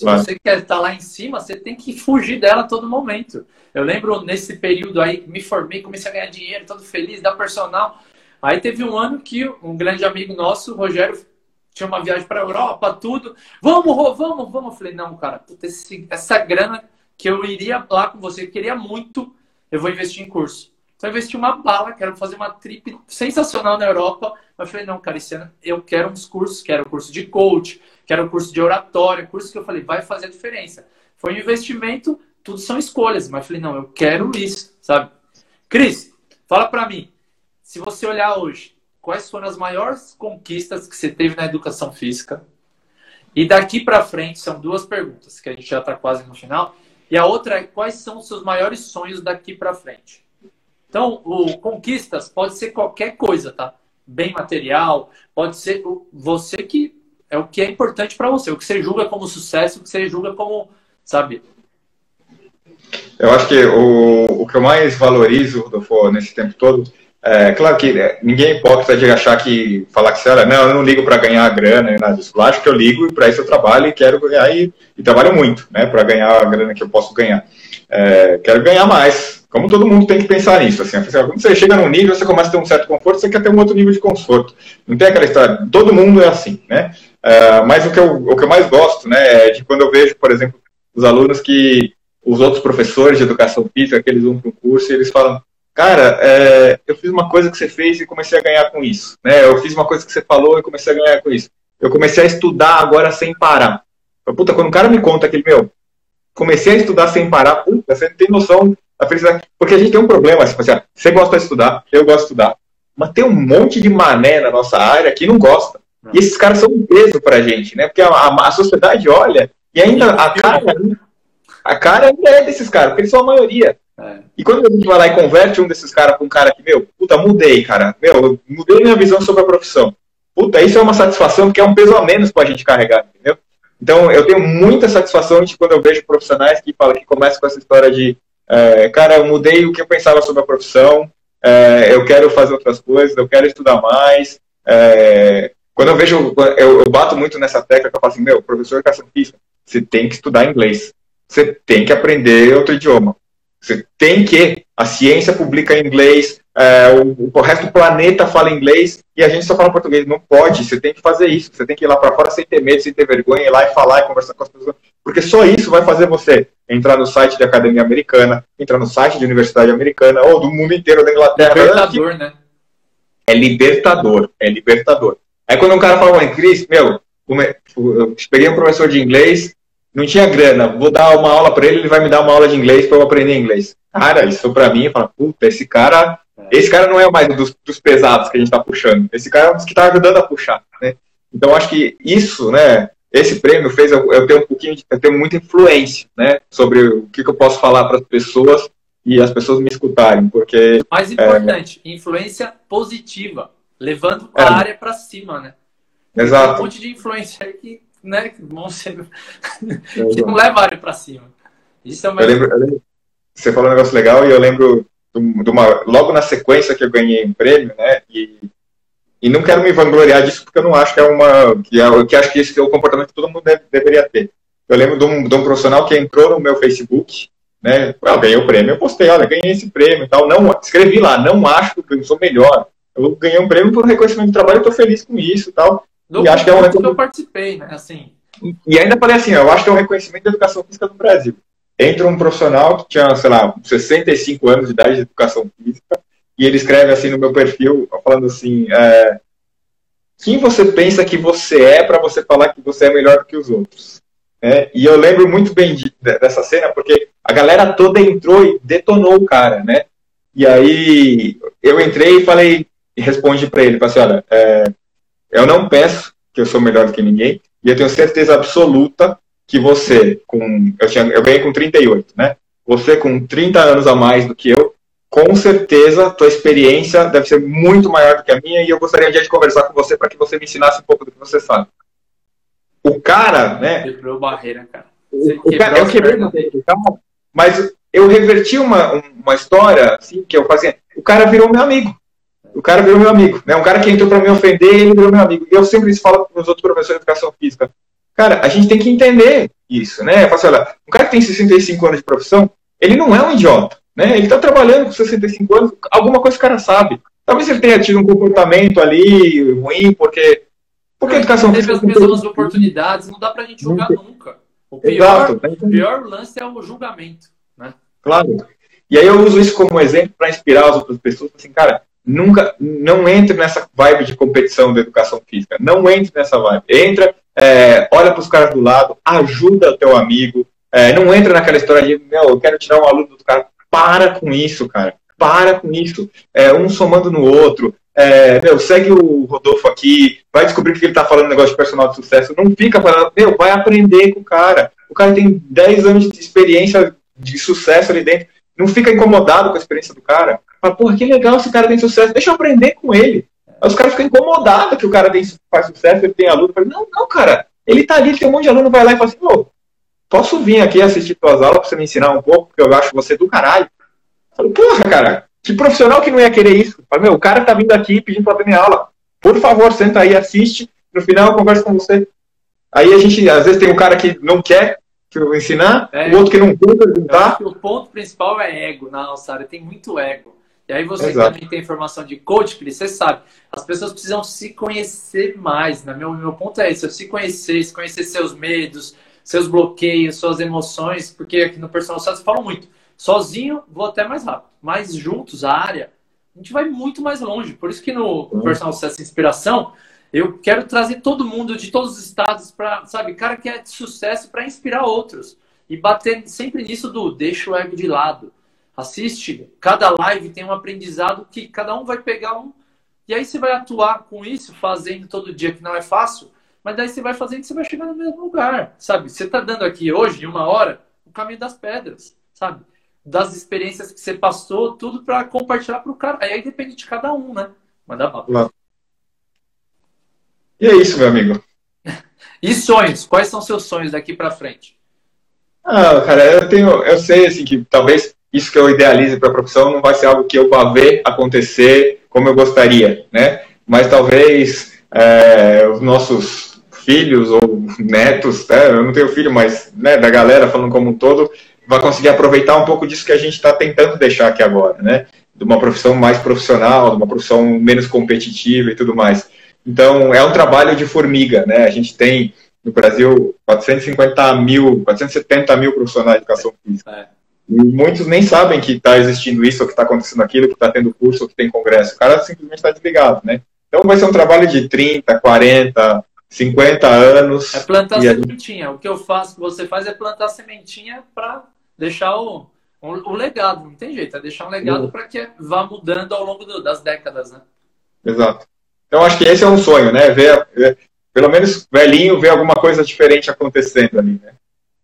Se você quer estar lá em cima, você tem que fugir dela a todo momento. Eu lembro nesse período aí, me formei, comecei a ganhar dinheiro, todo feliz, da personal. Aí teve um ano que um grande amigo nosso, Rogério, tinha uma viagem para Europa, tudo. Vamos, Rô, vamos, vamos. Eu falei, não, cara, puta, esse, essa grana que eu iria lá com você, queria muito, eu vou investir em curso. Então eu investi uma bala, quero fazer uma trip sensacional na Europa. Mas eu falei, não, cara, esse ano eu quero uns cursos, quero curso de coach, quero curso de oratória, curso que eu falei, vai fazer a diferença. Foi um investimento, tudo são escolhas, mas eu falei, não, eu quero isso, sabe? Cris, fala para mim, se você olhar hoje, quais foram as maiores conquistas que você teve na educação física? E daqui para frente são duas perguntas, que a gente já está quase no final. E a outra é quais são os seus maiores sonhos daqui para frente? Então, o conquistas pode ser qualquer coisa, tá? Bem material, pode ser você que é o que é importante para você, o que você julga como sucesso, o que você julga como, sabe?
Eu acho que o, o que eu mais valorizo, Rodolfo, nesse tempo todo, é claro que né, ninguém é hipócrita de achar que, falar que, você, olha, não, eu não ligo para ganhar grana, nada disso. Eu acho que eu ligo e para isso eu trabalho e quero ganhar e, e trabalho muito, né, para ganhar a grana que eu posso ganhar. É, quero ganhar mais, como todo mundo tem que pensar nisso. Assim, quando você chega num nível, você começa a ter um certo conforto, você quer ter um outro nível de conforto. Não tem aquela história. Todo mundo é assim, né? Uh, mas o que, eu, o que eu mais gosto, né, é de quando eu vejo, por exemplo, os alunos que os outros professores de educação física, que eles vão para um curso e eles falam, cara, é, eu fiz uma coisa que você fez e comecei a ganhar com isso, né? Eu fiz uma coisa que você falou e comecei a ganhar com isso. Eu comecei a estudar agora sem parar. Puta, quando o cara me conta que, meu, comecei a estudar sem parar, puta, você não tem noção a felicidade. Porque a gente tem um problema, tipo assim, você gosta de estudar, eu gosto de estudar. Mas tem um monte de mané na nossa área que não gosta. E esses caras são um peso pra gente, né? Porque a, a, a sociedade olha e ainda a cara, a cara ainda é desses caras, porque eles são a maioria. É. E quando a gente vai lá e converte um desses caras pra um cara que, meu, puta, mudei, cara. Meu, mudei minha visão sobre a profissão. puta, isso é uma satisfação porque é um peso a menos para a gente carregar, entendeu? Então, eu tenho muita satisfação de quando eu vejo profissionais que falam que começam com essa história de, é, cara, eu mudei o que eu pensava sobre a profissão, é, eu quero fazer outras coisas, eu quero estudar mais. É, quando eu vejo, eu, eu, bato muito nessa tecla que eu falo assim, meu, professor de educação física, você tem que estudar inglês, você tem que aprender outro idioma, você tem que, a ciência publica em inglês, é, o, o, resto do planeta fala inglês e a gente só fala português. Não pode, você tem que fazer isso, você tem que ir lá para fora sem ter medo, sem ter vergonha, ir lá e falar e conversar com as pessoas, porque só isso vai fazer você entrar no site da Academia Americana, entrar no site de Universidade Americana, ou do mundo inteiro da Inglaterra.
Libertador, né?
É libertador, é libertador. Aí quando um cara fala, Cris, meu, eu peguei um professor de inglês, não tinha grana, vou dar uma aula para ele, ele vai me dar uma aula de inglês para eu aprender inglês. Cara, isso para mim, eu falo, puta, esse cara esse cara não é mais dos, dos pesados que a gente está puxando. Esse cara é um dos que está ajudando a puxar, né? Então acho que isso, né? Esse prêmio fez eu, eu ter um pouquinho, de, eu ter muita influência, né? Sobre o que, que eu posso falar para as pessoas e as pessoas me escutarem, porque
mais importante, é... influência positiva, levando a é. área para cima, né?
Exato.
Tem um monte de influência que, né? Que, vão ser... que não para cima. Isso é
uma... eu lembro, eu lembro, Você falou um negócio legal e eu lembro de uma, logo na sequência que eu ganhei um prêmio, né? E, e não quero me vangloriar disso porque eu não acho que é uma que, é, que acho que esse é o comportamento que todo mundo deve, deveria ter. Eu lembro de um, de um, profissional que entrou no meu Facebook, né? Eu ganhei o prêmio, eu postei, olha, ganhei esse prêmio e tal. Não, escrevi lá, não acho que eu sou melhor. Eu ganhei um prêmio por reconhecimento de trabalho, eu estou feliz com isso e tal.
E acho que é um que eu participei, né? Assim.
E ainda falei assim, eu acho que é um reconhecimento da educação física do Brasil entra um profissional que tinha, sei lá, 65 anos de idade de educação física, e ele escreve assim no meu perfil, falando assim: é, quem você pensa que você é para você falar que você é melhor do que os outros? É, e eu lembro muito bem de, dessa cena, porque a galera toda entrou e detonou o cara, né? E aí eu entrei e falei, e respondi para ele, falei assim, olha, é, eu não peço que eu sou melhor do que ninguém, e eu tenho certeza absoluta que você, com. Eu, tinha, eu ganhei com 38, né? Você com 30 anos a mais do que eu, com certeza tua experiência deve ser muito maior do que a minha e eu gostaria um dia de conversar com você para que você me ensinasse um pouco do que você sabe. O cara, né?
Quebrou barreira, cara.
o cara eu quebrei mas eu reverti uma, uma história assim, que eu fazia. O cara virou meu amigo. O cara virou meu amigo. Né? Um cara que entrou para me ofender, ele virou meu amigo. E eu sempre falo para os outros professores de educação física. Cara, a gente tem que entender isso, né? Eu assim, olha, um cara que tem 65 anos de profissão, ele não é um idiota, né? Ele está trabalhando com 65 anos, alguma coisa o cara sabe. Talvez ele tenha tido um comportamento ali ruim, porque. Porque a educação
teve as mesmas oportunidades, não dá pra gente julgar nunca. O pior, Exato, o pior lance é o julgamento, né?
Claro. E aí eu uso isso como exemplo para inspirar as outras pessoas, assim, cara, nunca, não entre nessa vibe de competição da educação física, não entre nessa vibe. Entra é, olha para os caras do lado, ajuda o teu amigo, é, não entra naquela história de, meu, eu quero tirar um aluno do cara. Para com isso, cara. Para com isso. É, um somando no outro. É, meu, segue o Rodolfo aqui, vai descobrir que ele está falando negócio de personal de sucesso. Não fica falando, meu, vai aprender com o cara. O cara tem 10 anos de experiência de sucesso ali dentro. Não fica incomodado com a experiência do cara. Fala, porra, que legal esse cara tem sucesso. Deixa eu aprender com ele. Aí os caras ficam incomodados que o cara tem, faz sucesso, ele tem aluno. Falo, não, não, cara, ele tá ali, ele tem um monte de aluno, vai lá e fala assim, pô, posso vir aqui assistir tuas aulas pra você me ensinar um pouco, porque eu acho você do caralho. Eu falo, porra, cara, que profissional que não ia querer isso? Eu falo, meu, o cara tá vindo aqui pedindo pra ver minha aula. Por favor, senta aí, assiste, no final eu converso com você. Aí a gente, às vezes, tem um cara que não quer que eu ensinar, é, o outro que não quer perguntar.
o ponto principal é ego na nossa área, tem muito ego. E aí você Exato. também tem informação de coach, Cris, você sabe, as pessoas precisam se conhecer mais, né? Meu, meu ponto é esse, se conhecer, se conhecer seus medos, seus bloqueios, suas emoções, porque aqui no Personal Success falo muito, sozinho vou até mais rápido, mas juntos, a área, a gente vai muito mais longe. Por isso que no. Personal Success Inspiração, eu quero trazer todo mundo de todos os estados para, sabe, cara que é de sucesso para inspirar outros. E bater sempre nisso do deixa o ego de lado assiste, cada live tem um aprendizado que cada um vai pegar um. E aí você vai atuar com isso, fazendo todo dia, que não é fácil, mas daí você vai fazendo e você vai chegar no mesmo lugar, sabe? Você está dando aqui hoje, em uma hora, o caminho das pedras, sabe? Das experiências que você passou, tudo para compartilhar para o cara. Aí, aí depende de cada um, né? Manda bala.
E é isso, meu amigo.
e sonhos? Quais são seus sonhos daqui para frente?
Ah, cara, eu tenho, eu sei assim que talvez isso que eu idealize para a profissão não vai ser algo que eu vá ver acontecer como eu gostaria, né? Mas talvez é, os nossos filhos ou netos, né? eu não tenho filho, mas né, da galera falando como um todo, vai conseguir aproveitar um pouco disso que a gente está tentando deixar aqui agora, né? De uma profissão mais profissional, de uma profissão menos competitiva e tudo mais. Então, é um trabalho de formiga, né? A gente tem no Brasil 450 mil, 470 mil profissionais de educação física. É. E muitos nem sabem que está existindo isso, ou que está acontecendo aquilo, que está tendo curso, ou que tem congresso. O cara simplesmente está desligado, né? Então vai ser um trabalho de 30, 40, 50 anos.
É plantar sementinha. Gente... O que eu faço, que você faz é plantar sementinha para deixar o, o, o, legado. Não tem jeito, é deixar um legado para que vá mudando ao longo do, das décadas, né?
Exato. Então acho que esse é um sonho, né? Ver, ver pelo menos velhinho, ver alguma coisa diferente acontecendo ali, né?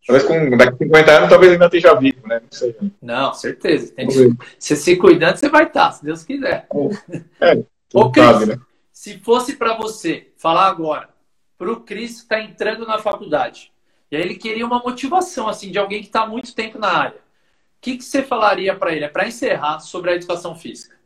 Talvez com daqui a 50 anos, talvez ainda esteja vivo, né? Não sei.
Não, certeza. Tem que, você se cuidando, você vai estar, se Deus quiser.
É, Ô, Cris, sabe, né?
se fosse para você falar agora, para o Cris que está entrando na faculdade, e aí ele queria uma motivação, assim, de alguém que está há muito tempo na área, o que, que você falaria para ele? É para encerrar sobre a educação física.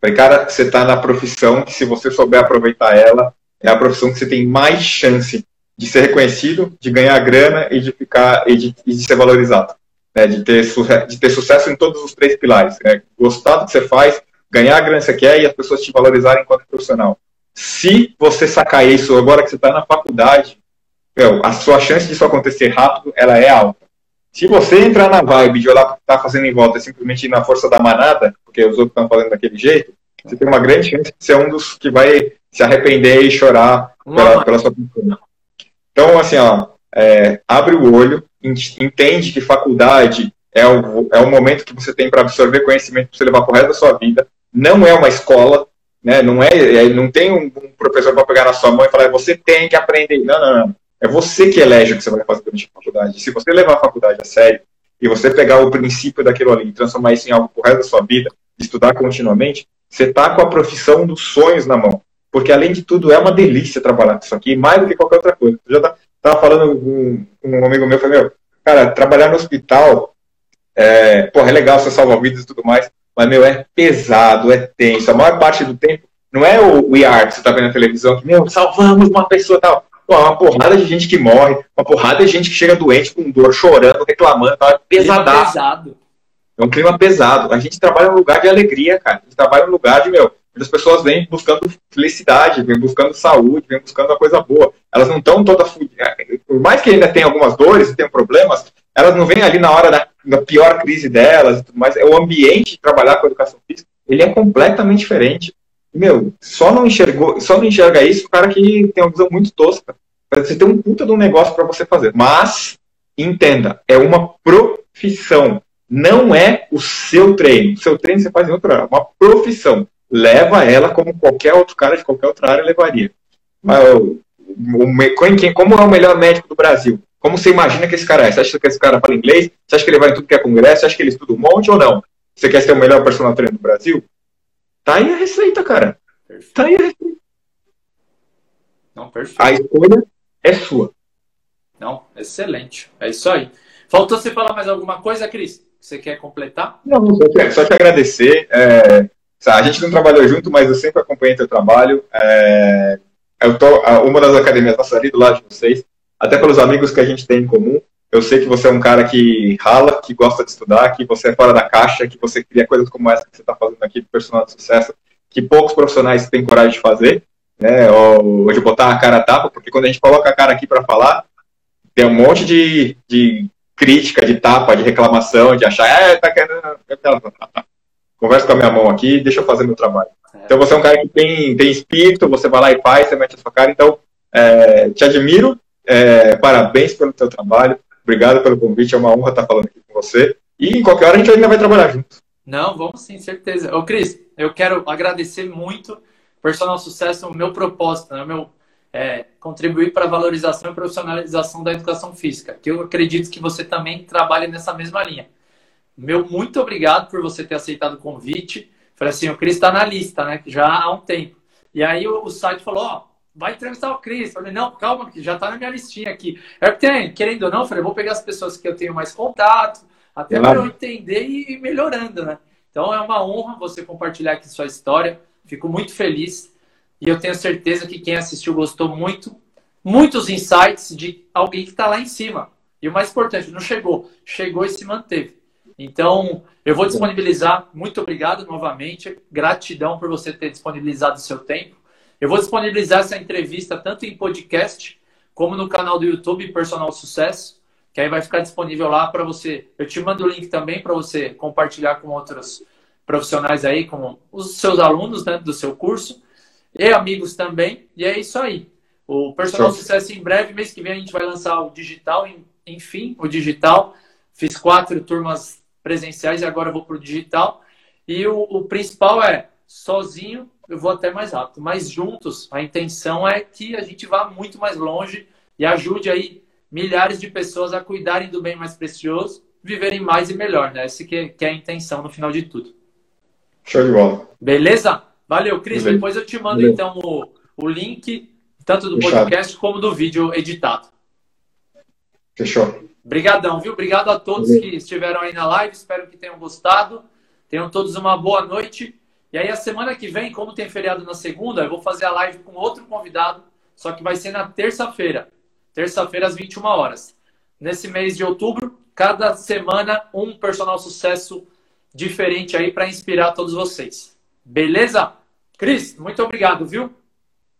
Falei, cara, você está na profissão que, se você souber aproveitar ela, é a profissão que você tem mais chance de ser reconhecido, de ganhar grana e de ficar e de, e de ser valorizado, né? de, ter, de ter sucesso em todos os três pilares. Né? Gostar do que você faz, ganhar a grana que você quer e as pessoas te valorizarem enquanto profissional. Se você sacar isso agora que você está na faculdade, meu, a sua chance disso acontecer rápido, ela é alta. Se você entrar na vibe de olhar o que está fazendo em volta e simplesmente ir na força da manada, porque os outros estão fazendo daquele jeito, você tem uma grande chance de ser um dos que vai se arrepender e chorar pela, pela sua cultura. Então, assim, ó, é, abre o olho, entende que faculdade é o, é o momento que você tem para absorver conhecimento para você levar para o resto da sua vida. Não é uma escola, né? Não é, é não tem um, um professor para pegar na sua mão e falar você tem que aprender. Não, não, não. É você que elege o que você vai fazer durante a faculdade. Se você levar a faculdade a sério e você pegar o princípio daquilo ali e transformar isso em algo para o resto da sua vida, estudar continuamente, você está com a profissão dos sonhos na mão porque além de tudo é uma delícia trabalhar com isso aqui, mais do que qualquer outra coisa. Eu já tá, tava falando com um, amigo meu, falei, meu, cara, trabalhar no hospital, é, porra, é legal, você salva vidas e tudo mais, mas, meu, é pesado, é tenso. A maior parte do tempo não é o We Are que você tá vendo na televisão, que, meu, salvamos uma pessoa e tal. Uma porrada de gente que morre, uma porrada de gente que chega doente, com dor, chorando, reclamando, é pesadaço. Pesado. É um clima pesado. A gente trabalha num lugar de alegria, cara. A gente trabalha num lugar de, meu, Muitas pessoas vêm buscando felicidade, vêm buscando saúde, vêm buscando uma coisa boa. Elas não estão todas. Por mais que ainda tenham algumas dores e tenham problemas, elas não vêm ali na hora da, da pior crise delas e tudo mais. É o ambiente de trabalhar com a educação física, ele é completamente diferente. Meu, só não enxergou, só não enxerga isso o cara que tem uma visão muito tosca. Você tem um puta de um negócio para você fazer. Mas, entenda, é uma profissão. Não é o seu treino. O seu treino você faz em outra área. É uma profissão leva ela como qualquer outro cara de qualquer outra área levaria. Mas, como é o melhor médico do Brasil? Como você imagina que esse cara é? Você acha que esse cara fala inglês? Você acha que ele vai em tudo que é congresso? Você acha que ele estuda um monte ou não? Você quer ser o melhor personal trainer do Brasil? Tá aí a receita, cara. Perfeito. Tá aí a receita.
Não, perfeito.
A escolha é sua.
Não, excelente. É isso aí. Faltou você falar mais alguma coisa, Cris? Você quer completar?
Não, só, só te agradecer. É, a gente não trabalhou junto, mas eu sempre acompanhei teu trabalho. É, eu tô, uma das academias nossas ali do lado de vocês, até pelos amigos que a gente tem em comum. Eu sei que você é um cara que rala, que gosta de estudar, que você é fora da caixa, que você cria coisas como essa que você está fazendo aqui, personal de sucesso, que poucos profissionais têm coragem de fazer, né? Ou de botar a cara a tapa, porque quando a gente coloca a cara aqui para falar, tem um monte de, de crítica, de tapa, de reclamação, de achar, é, tá querendo conversa com a minha mão aqui, deixa eu fazer meu trabalho. É. Então você é um cara que tem, tem espírito, você vai lá e faz, você mete a sua cara. Então, é, te admiro, é, parabéns pelo teu trabalho, obrigado pelo convite, é uma honra estar falando aqui com você. E em qualquer hora a gente ainda vai trabalhar junto.
Não, vamos sim, certeza. Ô, Cris, eu quero agradecer muito Personal Sucesso, o meu propósito, né, meu é, contribuir para a valorização e profissionalização da educação física, que eu acredito que você também trabalha nessa mesma linha. Meu muito obrigado por você ter aceitado o convite. Falei assim, o Cris está na lista, né? Já há um tempo. E aí o, o site falou, ó, vai entrevistar o Cris. Falei, não, calma, que já tá na minha listinha aqui. É que tem, querendo ou não, falei, vou pegar as pessoas que eu tenho mais contato, até claro. para eu entender e ir melhorando, né? Então é uma honra você compartilhar aqui sua história. Fico muito feliz e eu tenho certeza que quem assistiu gostou muito. Muitos insights de alguém que está lá em cima. E o mais importante, não chegou, chegou e se manteve. Então, eu vou disponibilizar. Muito obrigado novamente. Gratidão por você ter disponibilizado o seu tempo. Eu vou disponibilizar essa entrevista tanto em podcast como no canal do YouTube Personal Sucesso, que aí vai ficar disponível lá para você. Eu te mando o link também para você compartilhar com outros profissionais aí, como os seus alunos né, do seu curso e amigos também. E é isso aí. O Personal Sucesso em breve, mês que vem a gente vai lançar o digital, enfim, o digital. Fiz quatro turmas presenciais e agora vou para o digital. E o, o, principal é, sozinho eu vou até mais rápido, mas juntos a intenção é que a gente vá muito mais longe e ajude aí milhares de pessoas a cuidarem do bem mais precioso, viverem mais e melhor, né? Essa que é, que é a intenção no final de tudo.
Show de bola.
Beleza? Valeu, Cris. Depois eu te mando Valeu. então o, o link, tanto do Fechado. podcast como do vídeo editado.
Fechou.
Obrigadão, viu? Obrigado a todos que estiveram aí na live. Espero que tenham gostado. Tenham todos uma boa noite. E aí, a semana que vem, como tem feriado na segunda, eu vou fazer a live com outro convidado, só que vai ser na terça-feira. Terça-feira, às 21 horas. Nesse mês de outubro, cada semana, um personal sucesso diferente aí para inspirar todos vocês. Beleza? Cris, muito obrigado, viu?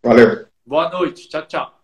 Valeu.
Boa noite. Tchau, tchau.